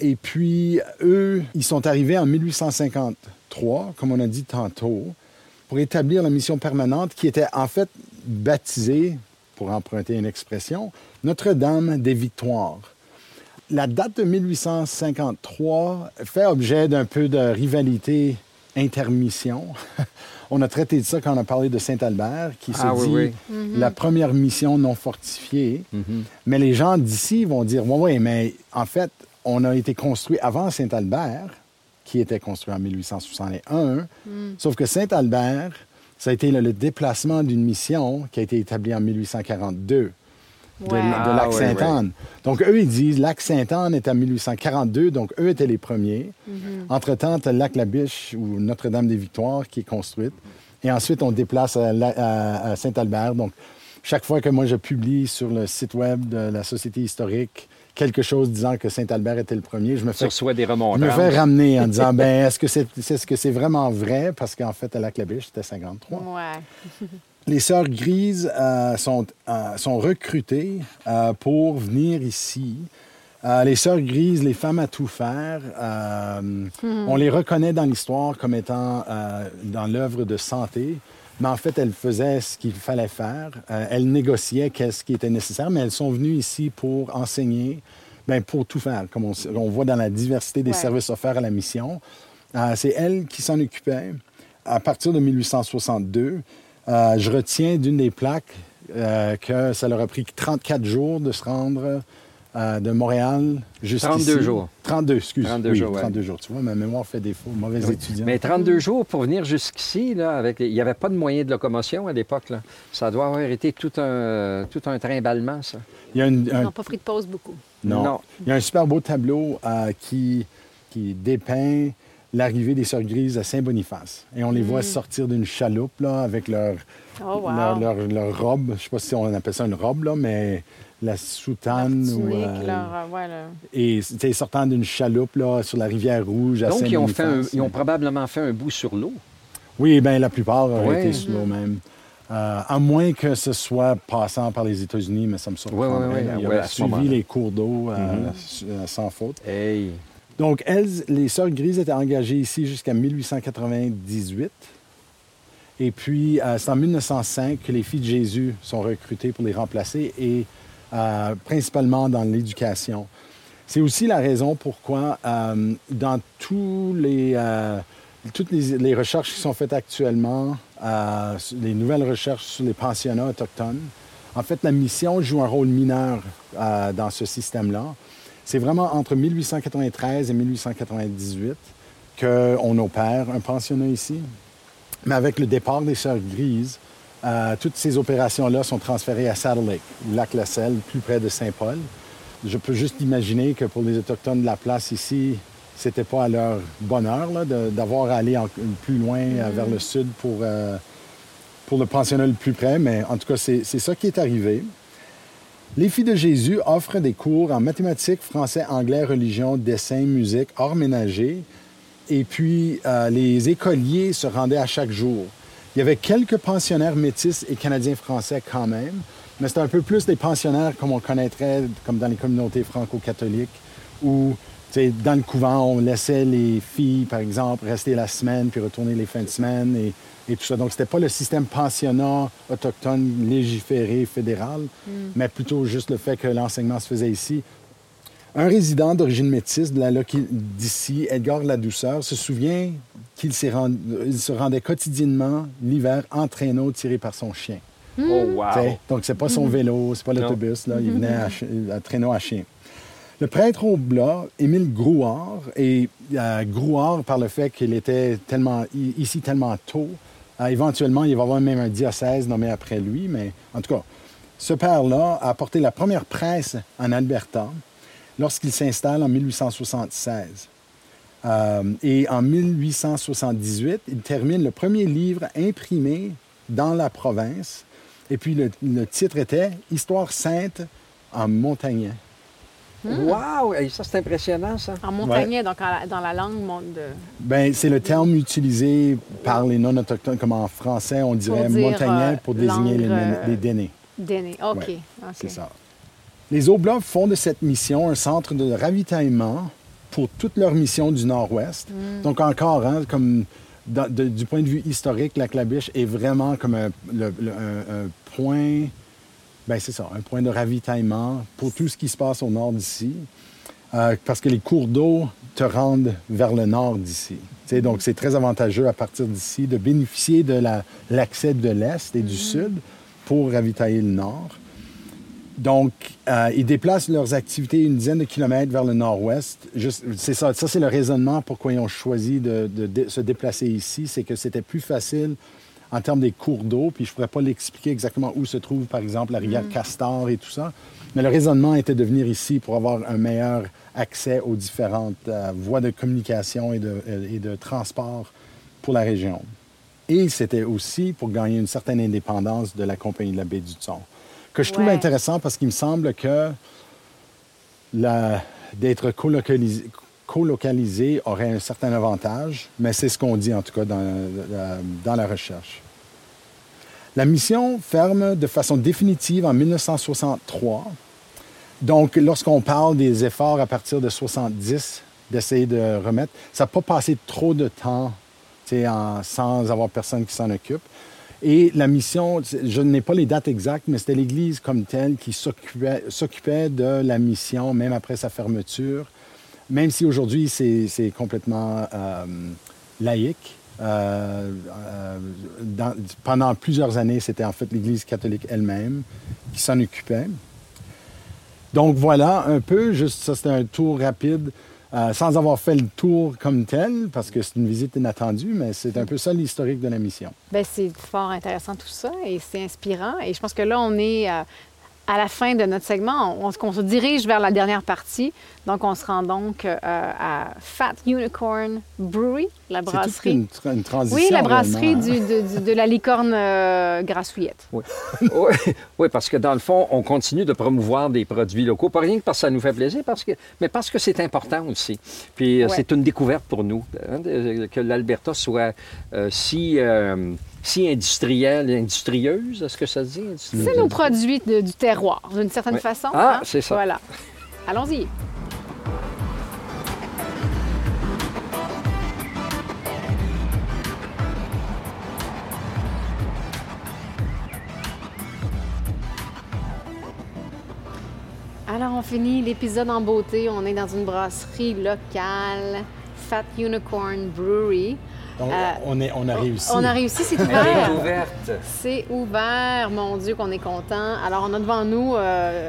et puis, eux, ils sont arrivés en 1853, comme on a dit tantôt, pour établir la mission permanente qui était en fait baptisée, pour emprunter une expression, Notre-Dame des Victoires. La date de 1853 fait objet d'un peu de rivalité intermission. on a traité de ça quand on a parlé de Saint-Albert, qui s'est ah dit mhm. la première mission non fortifiée. Mhm. Mais les gens d'ici vont dire, oui, oui, mais en fait, on a été construit avant Saint-Albert, qui était construit en 1861. Hmm. Sauf que Saint-Albert, ça a été le, déplacement d'une mission qui a été établie en 1842 de, ah, Lac-Sainte-Anne. Donc, eux, ils disent Lac-Sainte-Anne est en 1842, donc eux étaient les premiers. Mm-hmm. Entre-temps, Lac-la-Biche ou Notre-Dame-des-Victoires qui est construite. Et ensuite, on déplace à Saint-Albert. Donc, chaque fois que moi je publie sur le site web de la Société historique quelque chose disant que Saint-Albert était le premier, je me fais, des je me fais ramener en disant ben est-ce que c'est est, -ce que c'est vraiment vrai? Parce qu'en fait à la Clabiche c'était 53. Ouais. Les sœurs grises euh, sont, euh, sont recrutées euh, pour venir ici. les sœurs grises, les femmes à tout faire, hmm. on les reconnaît dans l'histoire comme étant dans l'œuvre de santé mais en fait, elles faisaient ce qu'il fallait faire. Euh, elles négociaient qu'est-ce qui était nécessaire, mais elles sont venues ici pour enseigner, bien, pour tout faire, comme on, voit dans la diversité des services offerts à la mission. Euh, c'est elles qui s'en occupaient. À partir de 1862, euh, je retiens d'une des plaques que ça leur a pris 34 jours de se rendre euh, de Montréal jusqu'à 32 jours. 32, excuse. 32 jours, 32 jours. Tu vois, ma mémoire fait défaut. Mauvais étudiant. Mais 32 jours pour venir jusqu'ici, là, avec... il n'y avait pas de moyen de locomotion à l'époque. Là. Ça doit avoir été tout un, tout un trimballement, ça. Il y a Ils n'ont pas pris de pause beaucoup. Non. Il y a un super beau tableau euh, qui, qui dépeint l'arrivée des Sœurs Grises à Saint-Boniface. Et on les voit mm. sortir d'une chaloupe là, avec leur, oh, leur, leur, leur, robe. Je ne sais pas si on appelle ça une robe, là, mais la soutane. ou, euh, Et sortant d'une chaloupe là, sur la rivière Rouge à Donc, ils ont, fait ils ont probablement fait un bout sur l'eau. Oui, bien, la plupart ont été sur l'eau même. Euh, à moins que ce soit passant par les États-Unis, mais ça me surprend. Oui, oui, oui. Ils ont suivi les cours d'eau euh, mm-hmm. sans faute. Hey. Donc, elles, les Sœurs Grises étaient engagées ici jusqu'à 1898. Et puis, c'est en 1905 que les filles de Jésus sont recrutées pour les remplacer et euh, principalement dans l'éducation. C'est aussi la raison pourquoi, euh, dans les, euh, toutes les, recherches qui sont faites actuellement, les nouvelles recherches sur les pensionnats autochtones, en fait, la mission joue un rôle mineur dans ce système-là. C'est vraiment entre 1893 et 1898 qu'on opère un pensionnat ici. Mais avec le départ des Sœurs Grises, euh, toutes ces opérations-là sont transférées à Saddle Lake, au lac La Selle, plus près de Saint-Paul. Je peux juste imaginer que pour les Autochtones de la place ici, c'était pas à leur bonheur d'avoir à aller plus loin euh, vers le sud pour, euh, pour le pensionnat le plus près, mais en tout cas, c'est ça qui est arrivé. Les filles de Jésus offrent des cours en mathématiques, français, anglais, religion, dessin, musique, hors ménager. Et puis, euh, les écoliers se rendaient à chaque jour. Il y avait quelques pensionnaires métis et canadiens-français quand même, mais c'était un peu plus des pensionnaires comme on connaîtrait, comme dans les communautés franco-catholiques, où dans le couvent, on laissait les filles, par exemple, rester la semaine puis retourner les fins de semaine et, tout ça. Donc, c'était pas le système pensionnat autochtone légiféré fédéral, mm. mais plutôt juste le fait que l'enseignement se faisait ici. Un résident d'origine métisse de la d'ici, Edgar Ladouceur, se souvient qu'il se rendait quotidiennement l'hiver en traîneau tiré par son chien. Oh, wow! donc, c'est pas son mm-hmm. vélo, c'est pas l'autobus, là. Il venait à traîneau à chien. Le prêtre au blas, Émile Grouard, et euh, Grouard, par le fait qu'il était tellement, ici tellement tôt, euh, éventuellement, il va y avoir même un diocèse nommé après lui, mais en tout cas, ce père-là a apporté la première presse en Alberta lorsqu'il s'installe en 1876. Euh, et en 1878, il termine le premier livre imprimé dans la province. Et puis le, le titre était Histoire sainte en montagnais. Hmm. Wow! Ça, c'est impressionnant, ça. En montagnais, donc dans la langue de... Ben, c'est le terme utilisé par les non-autochtones, comme en français, on dirait montagnais pour euh, désigner les, les Dénés. Dénés, OK. C'est ça. Les Oblats font de cette mission un centre de ravitaillement pour toute leur mission du Nord-Ouest. Hmm. Donc encore, hein, comme du point de vue historique, la Clabiche est vraiment comme un point Bien, c'est ça, un point de ravitaillement pour tout ce qui se passe au nord d'ici. Euh, parce que les cours d'eau te rendent vers le nord d'ici. Donc, c'est très avantageux à partir d'ici de bénéficier de l'accès de l'Est et du mm-hmm. Sud pour ravitailler le nord. Donc, euh, ils déplacent leurs activités une dizaine de kilomètres vers le nord-ouest. C'est ça, ça c'est le raisonnement pourquoi ils ont choisi de, de se déplacer ici, c'est que c'était plus facile en termes des cours d'eau, puis je ne pourrais pas l'expliquer exactement où se trouve, par exemple, la rivière mm. Castor et tout ça. Mais le raisonnement était de venir ici pour avoir un meilleur accès aux différentes euh, voies de communication et de, et de, transport pour la région. Et c'était aussi pour gagner une certaine indépendance de la Compagnie de la baie du Thon, que je trouve intéressant parce qu'il me semble que d'être colocalisé, colocalisé aurait un certain avantage, mais c'est ce qu'on dit en tout cas dans, euh, dans, la recherche. La mission ferme de façon définitive en 1963. Donc, lorsqu'on parle des efforts à partir de 70 d'essayer de remettre, ça n'a pas passé trop de temps en, sans avoir personne qui s'en occupe. Et la mission, je n'ai pas les dates exactes, mais c'était l'Église comme telle qui s'occupait de la mission, même après sa fermeture même si aujourd'hui c'est complètement euh, laïque. Euh, euh, pendant plusieurs années, c'était en fait l'Église catholique elle-même qui s'en occupait. Donc voilà, un peu, juste ça c'était un tour rapide, sans avoir fait le tour comme tel, parce que c'est une visite inattendue, mais c'est un peu ça l'historique de la mission. Bien, c'est fort intéressant tout ça et c'est inspirant. Et je pense que là, on est à la fin de notre segment, on, se dirige vers la dernière partie. Donc, on se rend donc euh, à Fat Unicorn Brewery, la brasserie. Une, une, transition. Oui, la brasserie de, la licorne euh, grassouillette. Oui. oui. parce que dans le fond, on continue de promouvoir des produits locaux, pas rien que parce que ça nous fait plaisir, parce que, mais parce que c'est important aussi. Puis, euh, c'est une découverte pour nous hein, que l'Alberta soit si si industrielle, industrieuse, est-ce que ça se dit? C'est nos produits du terroir, d'une certaine façon. Ah, hein? c'est ça. Voilà. Allons-y. Alors, on finit l'épisode en beauté. On est dans une brasserie locale, Fat Unicorn Brewery. Donc, Euh, on, est, on a réussi. On a réussi, c'est Elle ouvert. est ouverte. C'est ouvert, mon Dieu, qu'on est content. Alors, on a devant nous, euh,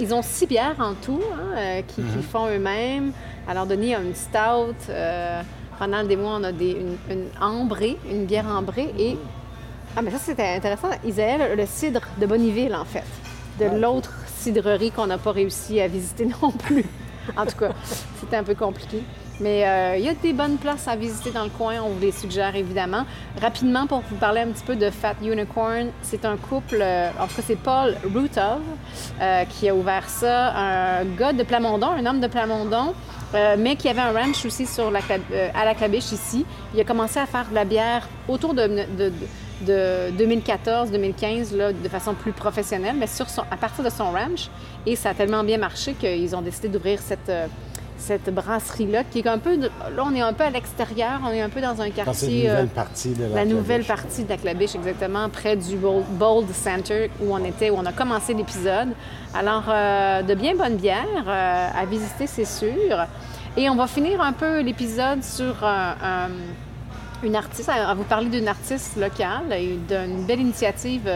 ils ont six bières en tout hein, euh, qui, Mhm. qu'ils font eux-mêmes. Alors, Denis a une stout. euh, Ronald et moi, on a des, une, une ambrée, une bière ambrée. Et, ah, mais ça, c'était intéressant. Isaël, a le cidre de Bonneville, en fait, de Ah, l'autre cidrerie qu'on n'a pas réussi à visiter non plus. En tout cas, c'était un peu compliqué. Mais euh, il y a des bonnes places à visiter dans le coin, on vous les suggère évidemment. Rapidement, pour vous parler un petit peu de Fat Unicorn, c'est un couple, euh, en tout cas c'est Paul Routov euh, qui a ouvert ça, un gars de Plamondon, un homme de Plamondon, euh, mais qui avait un ranch aussi sur la, euh, à la Clabiche ici. Il a commencé à faire de la bière autour de, de- de- de 2014-2015 là, de façon plus professionnelle, mais sur son, à partir de son ranch. Et ça a tellement bien marché qu'ils ont décidé d'ouvrir cette, cette brasserie-là, qui est un peu... de- là, on est un peu à l'extérieur, on est un peu dans un Dans quartier... nouvelle euh, partie de la la nouvelle partie de la Clabiche, exactement, près du Bold, Bold Center où on était, où on a commencé l'épisode. Alors, euh, de bien bonnes bières euh, à visiter, c'est sûr. Et on va finir un peu l'épisode sur un- un- une artiste, à vous parler d'une artiste locale et d'une belle initiative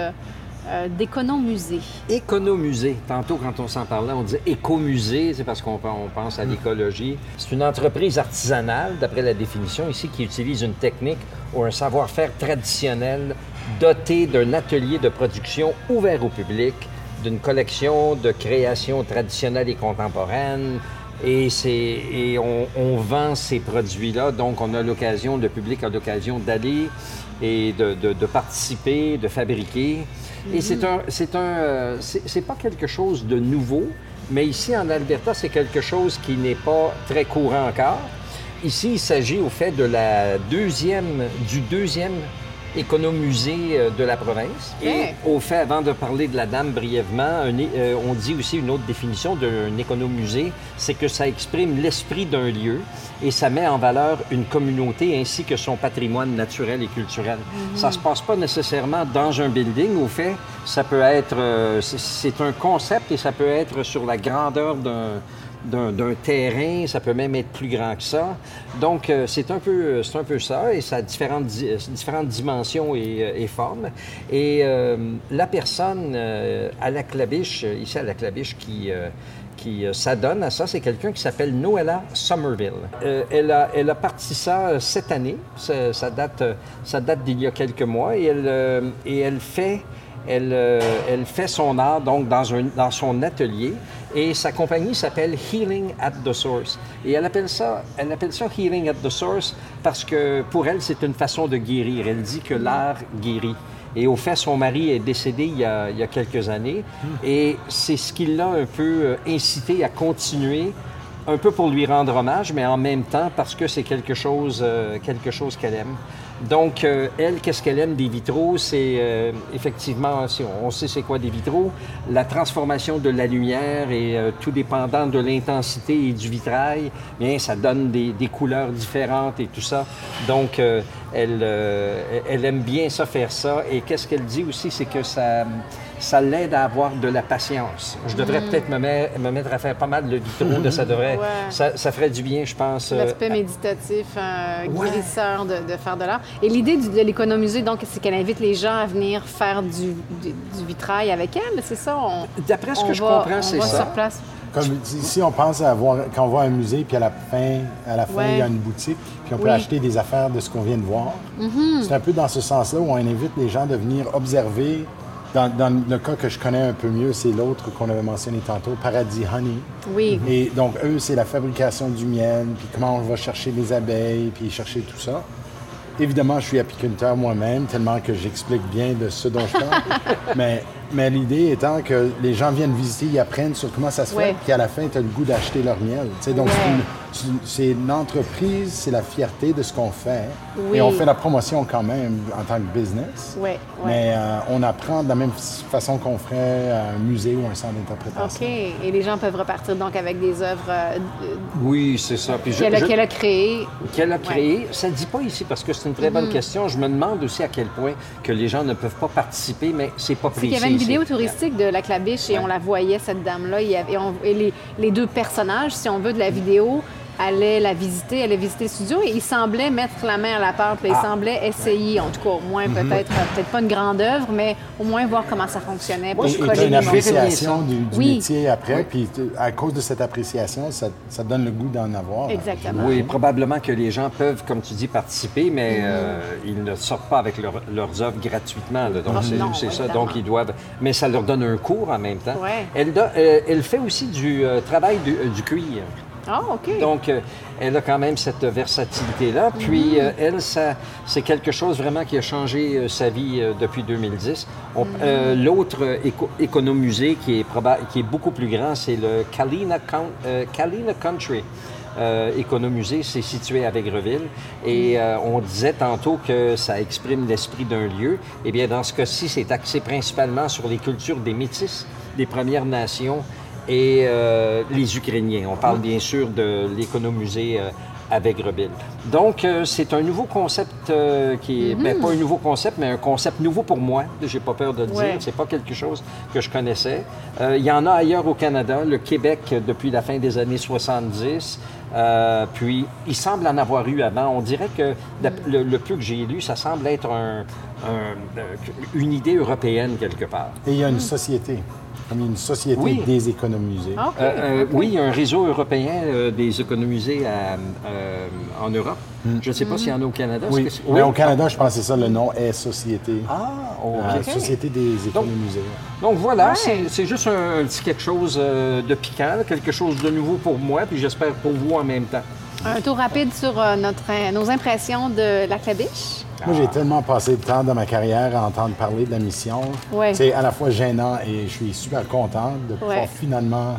euh, d'économusée. Économusée. Tantôt, quand on s'en parlait, on disait écomusée, c'est parce qu'on on pense à l'écologie. C'est une entreprise artisanale, d'après la définition ici, qui utilise une technique ou un savoir-faire traditionnel doté d'un atelier de production ouvert au public, d'une collection de créations traditionnelles et contemporaines. Et on, on vend ces produits-là, donc on a l'occasion, le public a l'occasion d'aller et de, de- de participer, de fabriquer. Et c'est un, c'est un, euh, c'est pas quelque chose de nouveau, mais ici en Alberta, c'est quelque chose qui n'est pas très courant encore. Ici, il s'agit au fait de la deuxième, du deuxième économusée euh, de la province. Et au fait, avant de parler de la dame brièvement, un euh, on dit aussi une autre définition d'un économusée, c'est que ça exprime l'esprit d'un lieu et ça met en valeur une communauté ainsi que son patrimoine naturel et culturel. Ça se passe pas nécessairement dans un building. Au fait, ça peut être, euh, c'est un concept et ça peut être sur la grandeur d'un d'un terrain, ça peut même être plus grand que ça. Donc, euh, c'est un, peu, un peu ça, et ça a différentes, di- euh, différentes dimensions et, euh, formes. Et la personne à la claviche, euh, ici à la claviche, qui, qui s'adonne à ça, c'est quelqu'un qui s'appelle Noella Somerville. Elle, a, elle a parti ça cette année, ça, ça date, ça date d'il y a quelques mois, et elle, et elle fait... Elle, elle fait son art donc dans, un, dans son atelier et sa compagnie s'appelle Healing at the Source. Et elle appelle ça, elle appelle ça Healing at the Source parce que pour elle c'est une façon de guérir. Elle dit que l'art guérit. Et au fait, son mari est décédé il y a, il y a quelques années et c'est ce qui l'a un peu euh, incité à continuer un peu pour lui rendre hommage, mais en même temps parce que c'est quelque chose, euh, quelque chose qu'elle aime. Donc, euh, elle, qu'est-ce qu'elle aime des vitraux? C'est euh, effectivement, on sait c'est quoi des vitraux, la transformation de la lumière et euh, tout dépendant de l'intensité et du vitrail, bien, ça donne des, des couleurs différentes et tout ça. Donc, euh, elle, euh, elle aime bien ça, faire ça. Et qu'est-ce qu'elle dit aussi, c'est que ça, ça l'aide à avoir de la patience. Je devrais peut-être me, mettre- me mettre à faire pas mal de ça devrait, Ouais. ça, ça ferait du bien, je pense. euh, L'aspect méditatif, euh, Ouais. guérisseur de, de faire de l'art. Et l'idée de l'économusée, donc, c'est qu'elle invite les gens à venir faire du, du- du vitrail avec elle, c'est ça? On, D'après ce on que je va- comprends, on c'est va ça. sur place. Comme ici, on pense à voir, quand on voit un musée, puis à la fin, à la fin Ouais. il y a une boutique, puis on peut Oui. acheter des affaires de ce qu'on vient de voir. C'est un peu dans ce sens-là où on invite les gens de venir observer. Dans, dans le cas que je connais un peu mieux, c'est l'autre qu'on avait mentionné tantôt, Paradis Honey. Oui. Et donc, eux, c'est la fabrication du miel, puis comment on va chercher les abeilles, puis chercher tout ça. Évidemment, je suis apiculteur moi-même, tellement que j'explique bien de ce dont je parle. mais mais l'idée étant que les gens viennent visiter, ils apprennent sur comment ça se fait, puis à la fin, tu as le goût d'acheter leur miel. Tu sais, donc, c'est une, entreprise, c'est la fierté de ce qu'on fait. Oui. Et on fait la promotion quand même en tant que business. Oui, oui. Mais euh, on apprend de la même façon qu'on ferait un musée ou un centre d'interprétation. OK. Et les gens peuvent repartir donc avec des œuvres euh, Oui, c'est ça. Puis je- qu'elle a, qu'elle a créées. qu'elle a créé. Ça ne dit pas ici parce que c'est une très Mm-hmm. bonne question. Je me demande aussi à quel point que les gens ne peuvent pas participer, mais c'est pas précis. qu'il y avait une ici. vidéo touristique de la Clabiche et Ouais. on la voyait, cette dame-là. Il Et, on- et les, les deux personnages, si on veut, de la vidéo allait la visiter, allait visiter le studio et il semblait mettre la main à la pâte. Il Ah. semblait essayer, en tout cas, au moins Mhm. peut-être euh, peut-être pas une grande œuvre, mais au moins voir comment ça fonctionnait pour Et une appréciation du, du Oui. métier après, puis tu- à cause de cette appréciation, ça, donne le goût d'en avoir. Exactement. Oui, probablement que les gens peuvent, comme tu dis, participer, mais Mm-hmm. euh, ils ne sortent pas avec leur- leurs œuvres gratuitement. là. donc, Ah, c'est non, c'est ça. Donc, ils doivent. Mais ça leur donne un cours en même temps. Ouais. Elle, do- euh, elle fait aussi du euh, travail du, euh, du cuir. Ah, OK. Donc, euh, elle a quand même cette versatilité-là. Puis, Mm-hmm. euh, elle, ça, c'est quelque chose vraiment qui a changé euh, sa vie depuis 2010. On- Mm-hmm. L'autre éco- économusée qui est, qui est beaucoup plus grand, c'est le Kalina, Coun- euh, Kalina Country. Économusée, c'est situé à Végreville. Et euh, on disait tantôt que ça exprime l'esprit d'un lieu. Eh bien, dans ce cas-ci, c'est axé principalement sur les cultures des Métis, des Premières Nations et euh, les Ukrainiens. On parle bien sûr de l'économusée euh, à. Donc, euh, c'est un nouveau concept euh, qui est, ben, pas un nouveau concept, mais un concept nouveau pour moi. J'ai pas peur de le Ouais. dire. C'est pas quelque chose que je connaissais. Euh, il y en a ailleurs au Canada, le Québec depuis la fin des années 70. Euh, puis, il semble en avoir eu avant. On dirait que d'ap- le, le peu que j'ai lu, ça semble être un- un- une idée européenne quelque part. Et il y a une société, comme une société Oui. des économusées. Ah. Euh, euh. Oui, il y a un réseau européen euh, des à, euh, en Europe. Je ne sais pas s'il y en a au Canada. Oui, que c'est- mais au Canada, je pense que c'est ça, le nom est Société. Ah, Euh, OK. Société des économusées. Donc voilà, Ouais. c'est- juste un, petit quelque chose euh, de piquant, quelque chose de nouveau pour moi, puis j'espère pour vous en même temps. Un tour rapide sur euh, notre, nos impressions de la claviche. Moi, j'ai tellement passé de temps dans ma carrière à entendre parler de la mission. Ouais. C'est à la fois gênant et je suis super content de pouvoir Ouais. finalement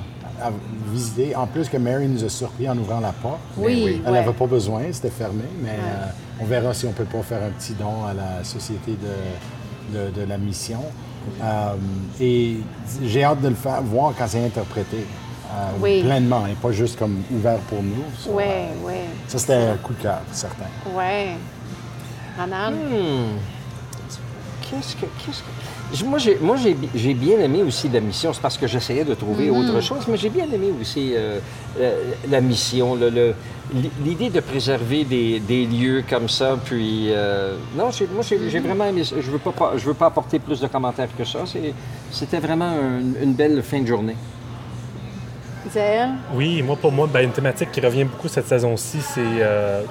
visiter. En plus que Mary nous a surpris en ouvrant la porte. Oui, oui. Elle ouais. n'avait pas besoin, c'était fermé, mais euh, on verra si on peut pas faire un petit don à la société de, de, de la mission. Euh, et j'ai hâte de le faire, voir quand c'est interprété euh, Oui. pleinement et pas juste comme ouvert pour nous. Ça, Ouais, ouais, ça, c'était un coup de cœur, certain. ouais. Ronald? Hmm. Qu'est-ce que. Qu'est-ce que... Moi, j'ai, moi j'ai, bi- j'ai bien aimé aussi la mission. C'est parce que j'essayais de trouver autre chose, mais j'ai bien aimé aussi euh, la mission, le- le- l'idée de préserver des, des lieux comme ça. Puis, euh, non, j'ai- moi, j'ai, j'ai vraiment aimé ça. Je ne veux, pas, je veux pas apporter plus de commentaires que ça. C'est- c'était vraiment un- une belle fin de journée. Oui, moi, pour moi, ben, une thématique qui revient beaucoup cette saison-ci, c'est euh,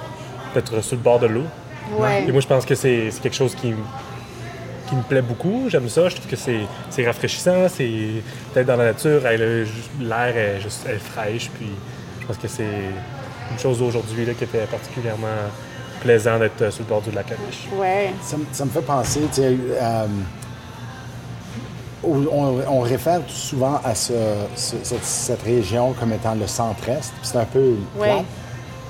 d'être sur le bord de l'eau. Ouais. Et moi, je pense que c'est c'est quelque chose qui, qui me plaît beaucoup. J'aime ça. Je trouve que c'est c'est rafraîchissant. C'est peut-être dans la nature. L'air est, juste, est fraîche. Puis je pense que c'est une chose aujourd'hui là, qui était particulièrement plaisant d'être euh, sur le bord du lac Abiche. Ouais. Ça, me- ça me fait penser, tu sais, euh, on, on réfère souvent à ce- ce- cette, cette région comme étant le centre-est, c'est un peu Ouais.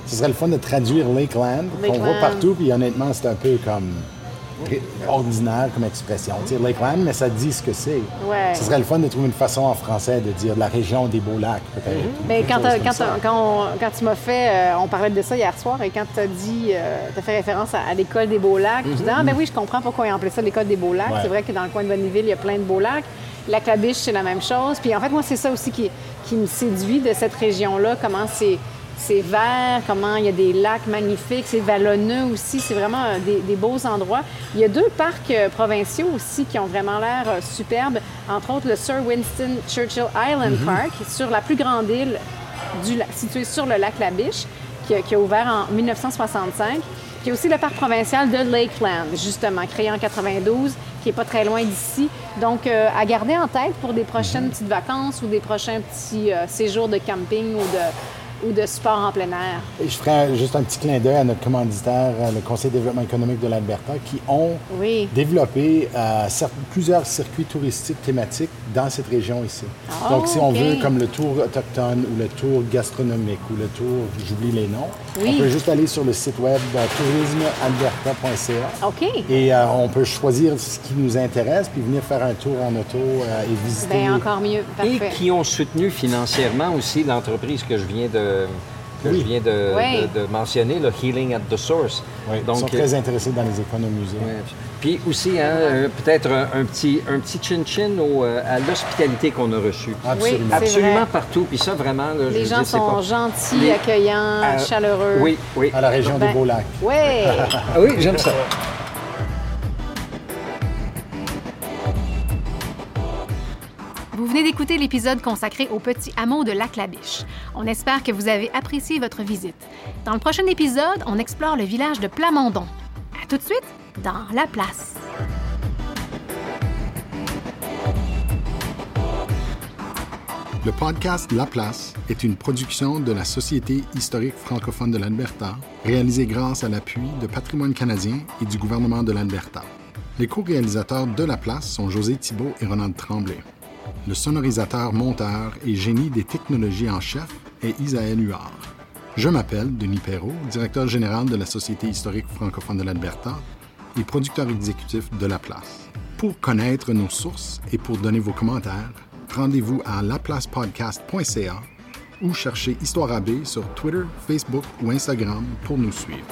Ce serait le fun de traduire Lakeland, qu'on voit partout, puis honnêtement, c'est un peu comme ordinaire comme expression. Tu sais, Lakeland, mais ça dit ce que c'est. Ouais. Ce serait le fun de trouver une façon en français de dire la région des beaux lacs, peut-être. ou Mais quand, quand, quand, on- quand tu m'as fait, euh, on parlait de ça hier soir, et quand tu as dit, tu as fait référence à, à l'école des Beaux-Lacs, tu dis, ah ben oui, je comprends pourquoi ils appelé ça l'école des Beaux-Lacs. Ouais. C'est vrai que dans le coin de Bonneville, il y a plein de Beaux-Lacs. La Clabiche, c'est la même chose. Puis en fait, moi, c'est ça aussi qui, qui me séduit de cette région-là, comment c'est. C'est vert, comment il y a des lacs magnifiques, c'est vallonneux aussi, c'est vraiment euh, des, des beaux endroits. Il y a deux parcs euh, provinciaux aussi qui ont vraiment l'air euh, superbes, entre autres le Sir Winston Churchill Island Park, sur la plus grande île du lac- situé sur le lac Labiche, qui a, qui a ouvert en 1965. Puis il y a aussi le parc provincial de Lakeland, justement, créé en 92, qui est pas très loin d'ici. Donc, euh, à garder en tête pour des prochaines petites vacances ou des prochains petits euh, séjours de camping ou de, ou de sport en plein air? Et je ferais juste un petit clin d'œil à notre commanditaire, euh, le Conseil de développement économique de l'Alberta, qui ont Oui. développé euh, plusieurs circuits touristiques thématiques dans cette région ici. Ah, Donc, si on veut, comme le tour autochtone ou le tour gastronomique ou le tour, j'oublie les noms, Oui. on peut juste aller sur le site web euh, tourismealberta.ca. OK. Et euh, on peut choisir ce qui nous intéresse, puis venir faire un tour en auto euh, et visiter. Bien, encore mieux. Et Parfait. qui ont soutenu financièrement aussi l'entreprise que je viens de, que Oui. je viens de, Oui. de- de mentionner, le Healing at the Source. Oui, ils Donc, sont euh, très intéressés dans les économusées. Ouais. Puis aussi, hein, euh, peut-être un, un petit, un petit chin-chin euh, à l'hospitalité qu'on a reçue. Absolument. Absolument vrai. partout. Puis ça, vraiment, là, Les gens sont pas- gentils, Les- accueillants, Euh, chaleureux. Oui, oui. À la région Ben, des Beaux-Lacs. Ouais. Ah oui, j'aime ça. venez d'écouter l'épisode consacré au petit hameau de Lac-la-Biche. On espère que vous avez apprécié votre visite. Dans le prochain épisode, on explore le village de Plamondon. À tout de suite dans La Place. Le podcast La Place est une production de la Société historique francophone de l'Alberta, réalisée grâce à l'appui de Patrimoine canadien et du gouvernement de l'Alberta. Les co-réalisateurs de La Place sont José Thibault et Ronald Tremblay. Le sonorisateur, monteur et génie des technologies en chef est Isaël Huard. Je m'appelle Denis Perrault, directeur général de la Société historique francophone de l'Alberta et producteur exécutif de La Place. Pour connaître nos sources et pour donner vos commentaires, rendez-vous à laplacepodcast.ca ou cherchez Histoire AB sur Twitter, Facebook ou Instagram pour nous suivre.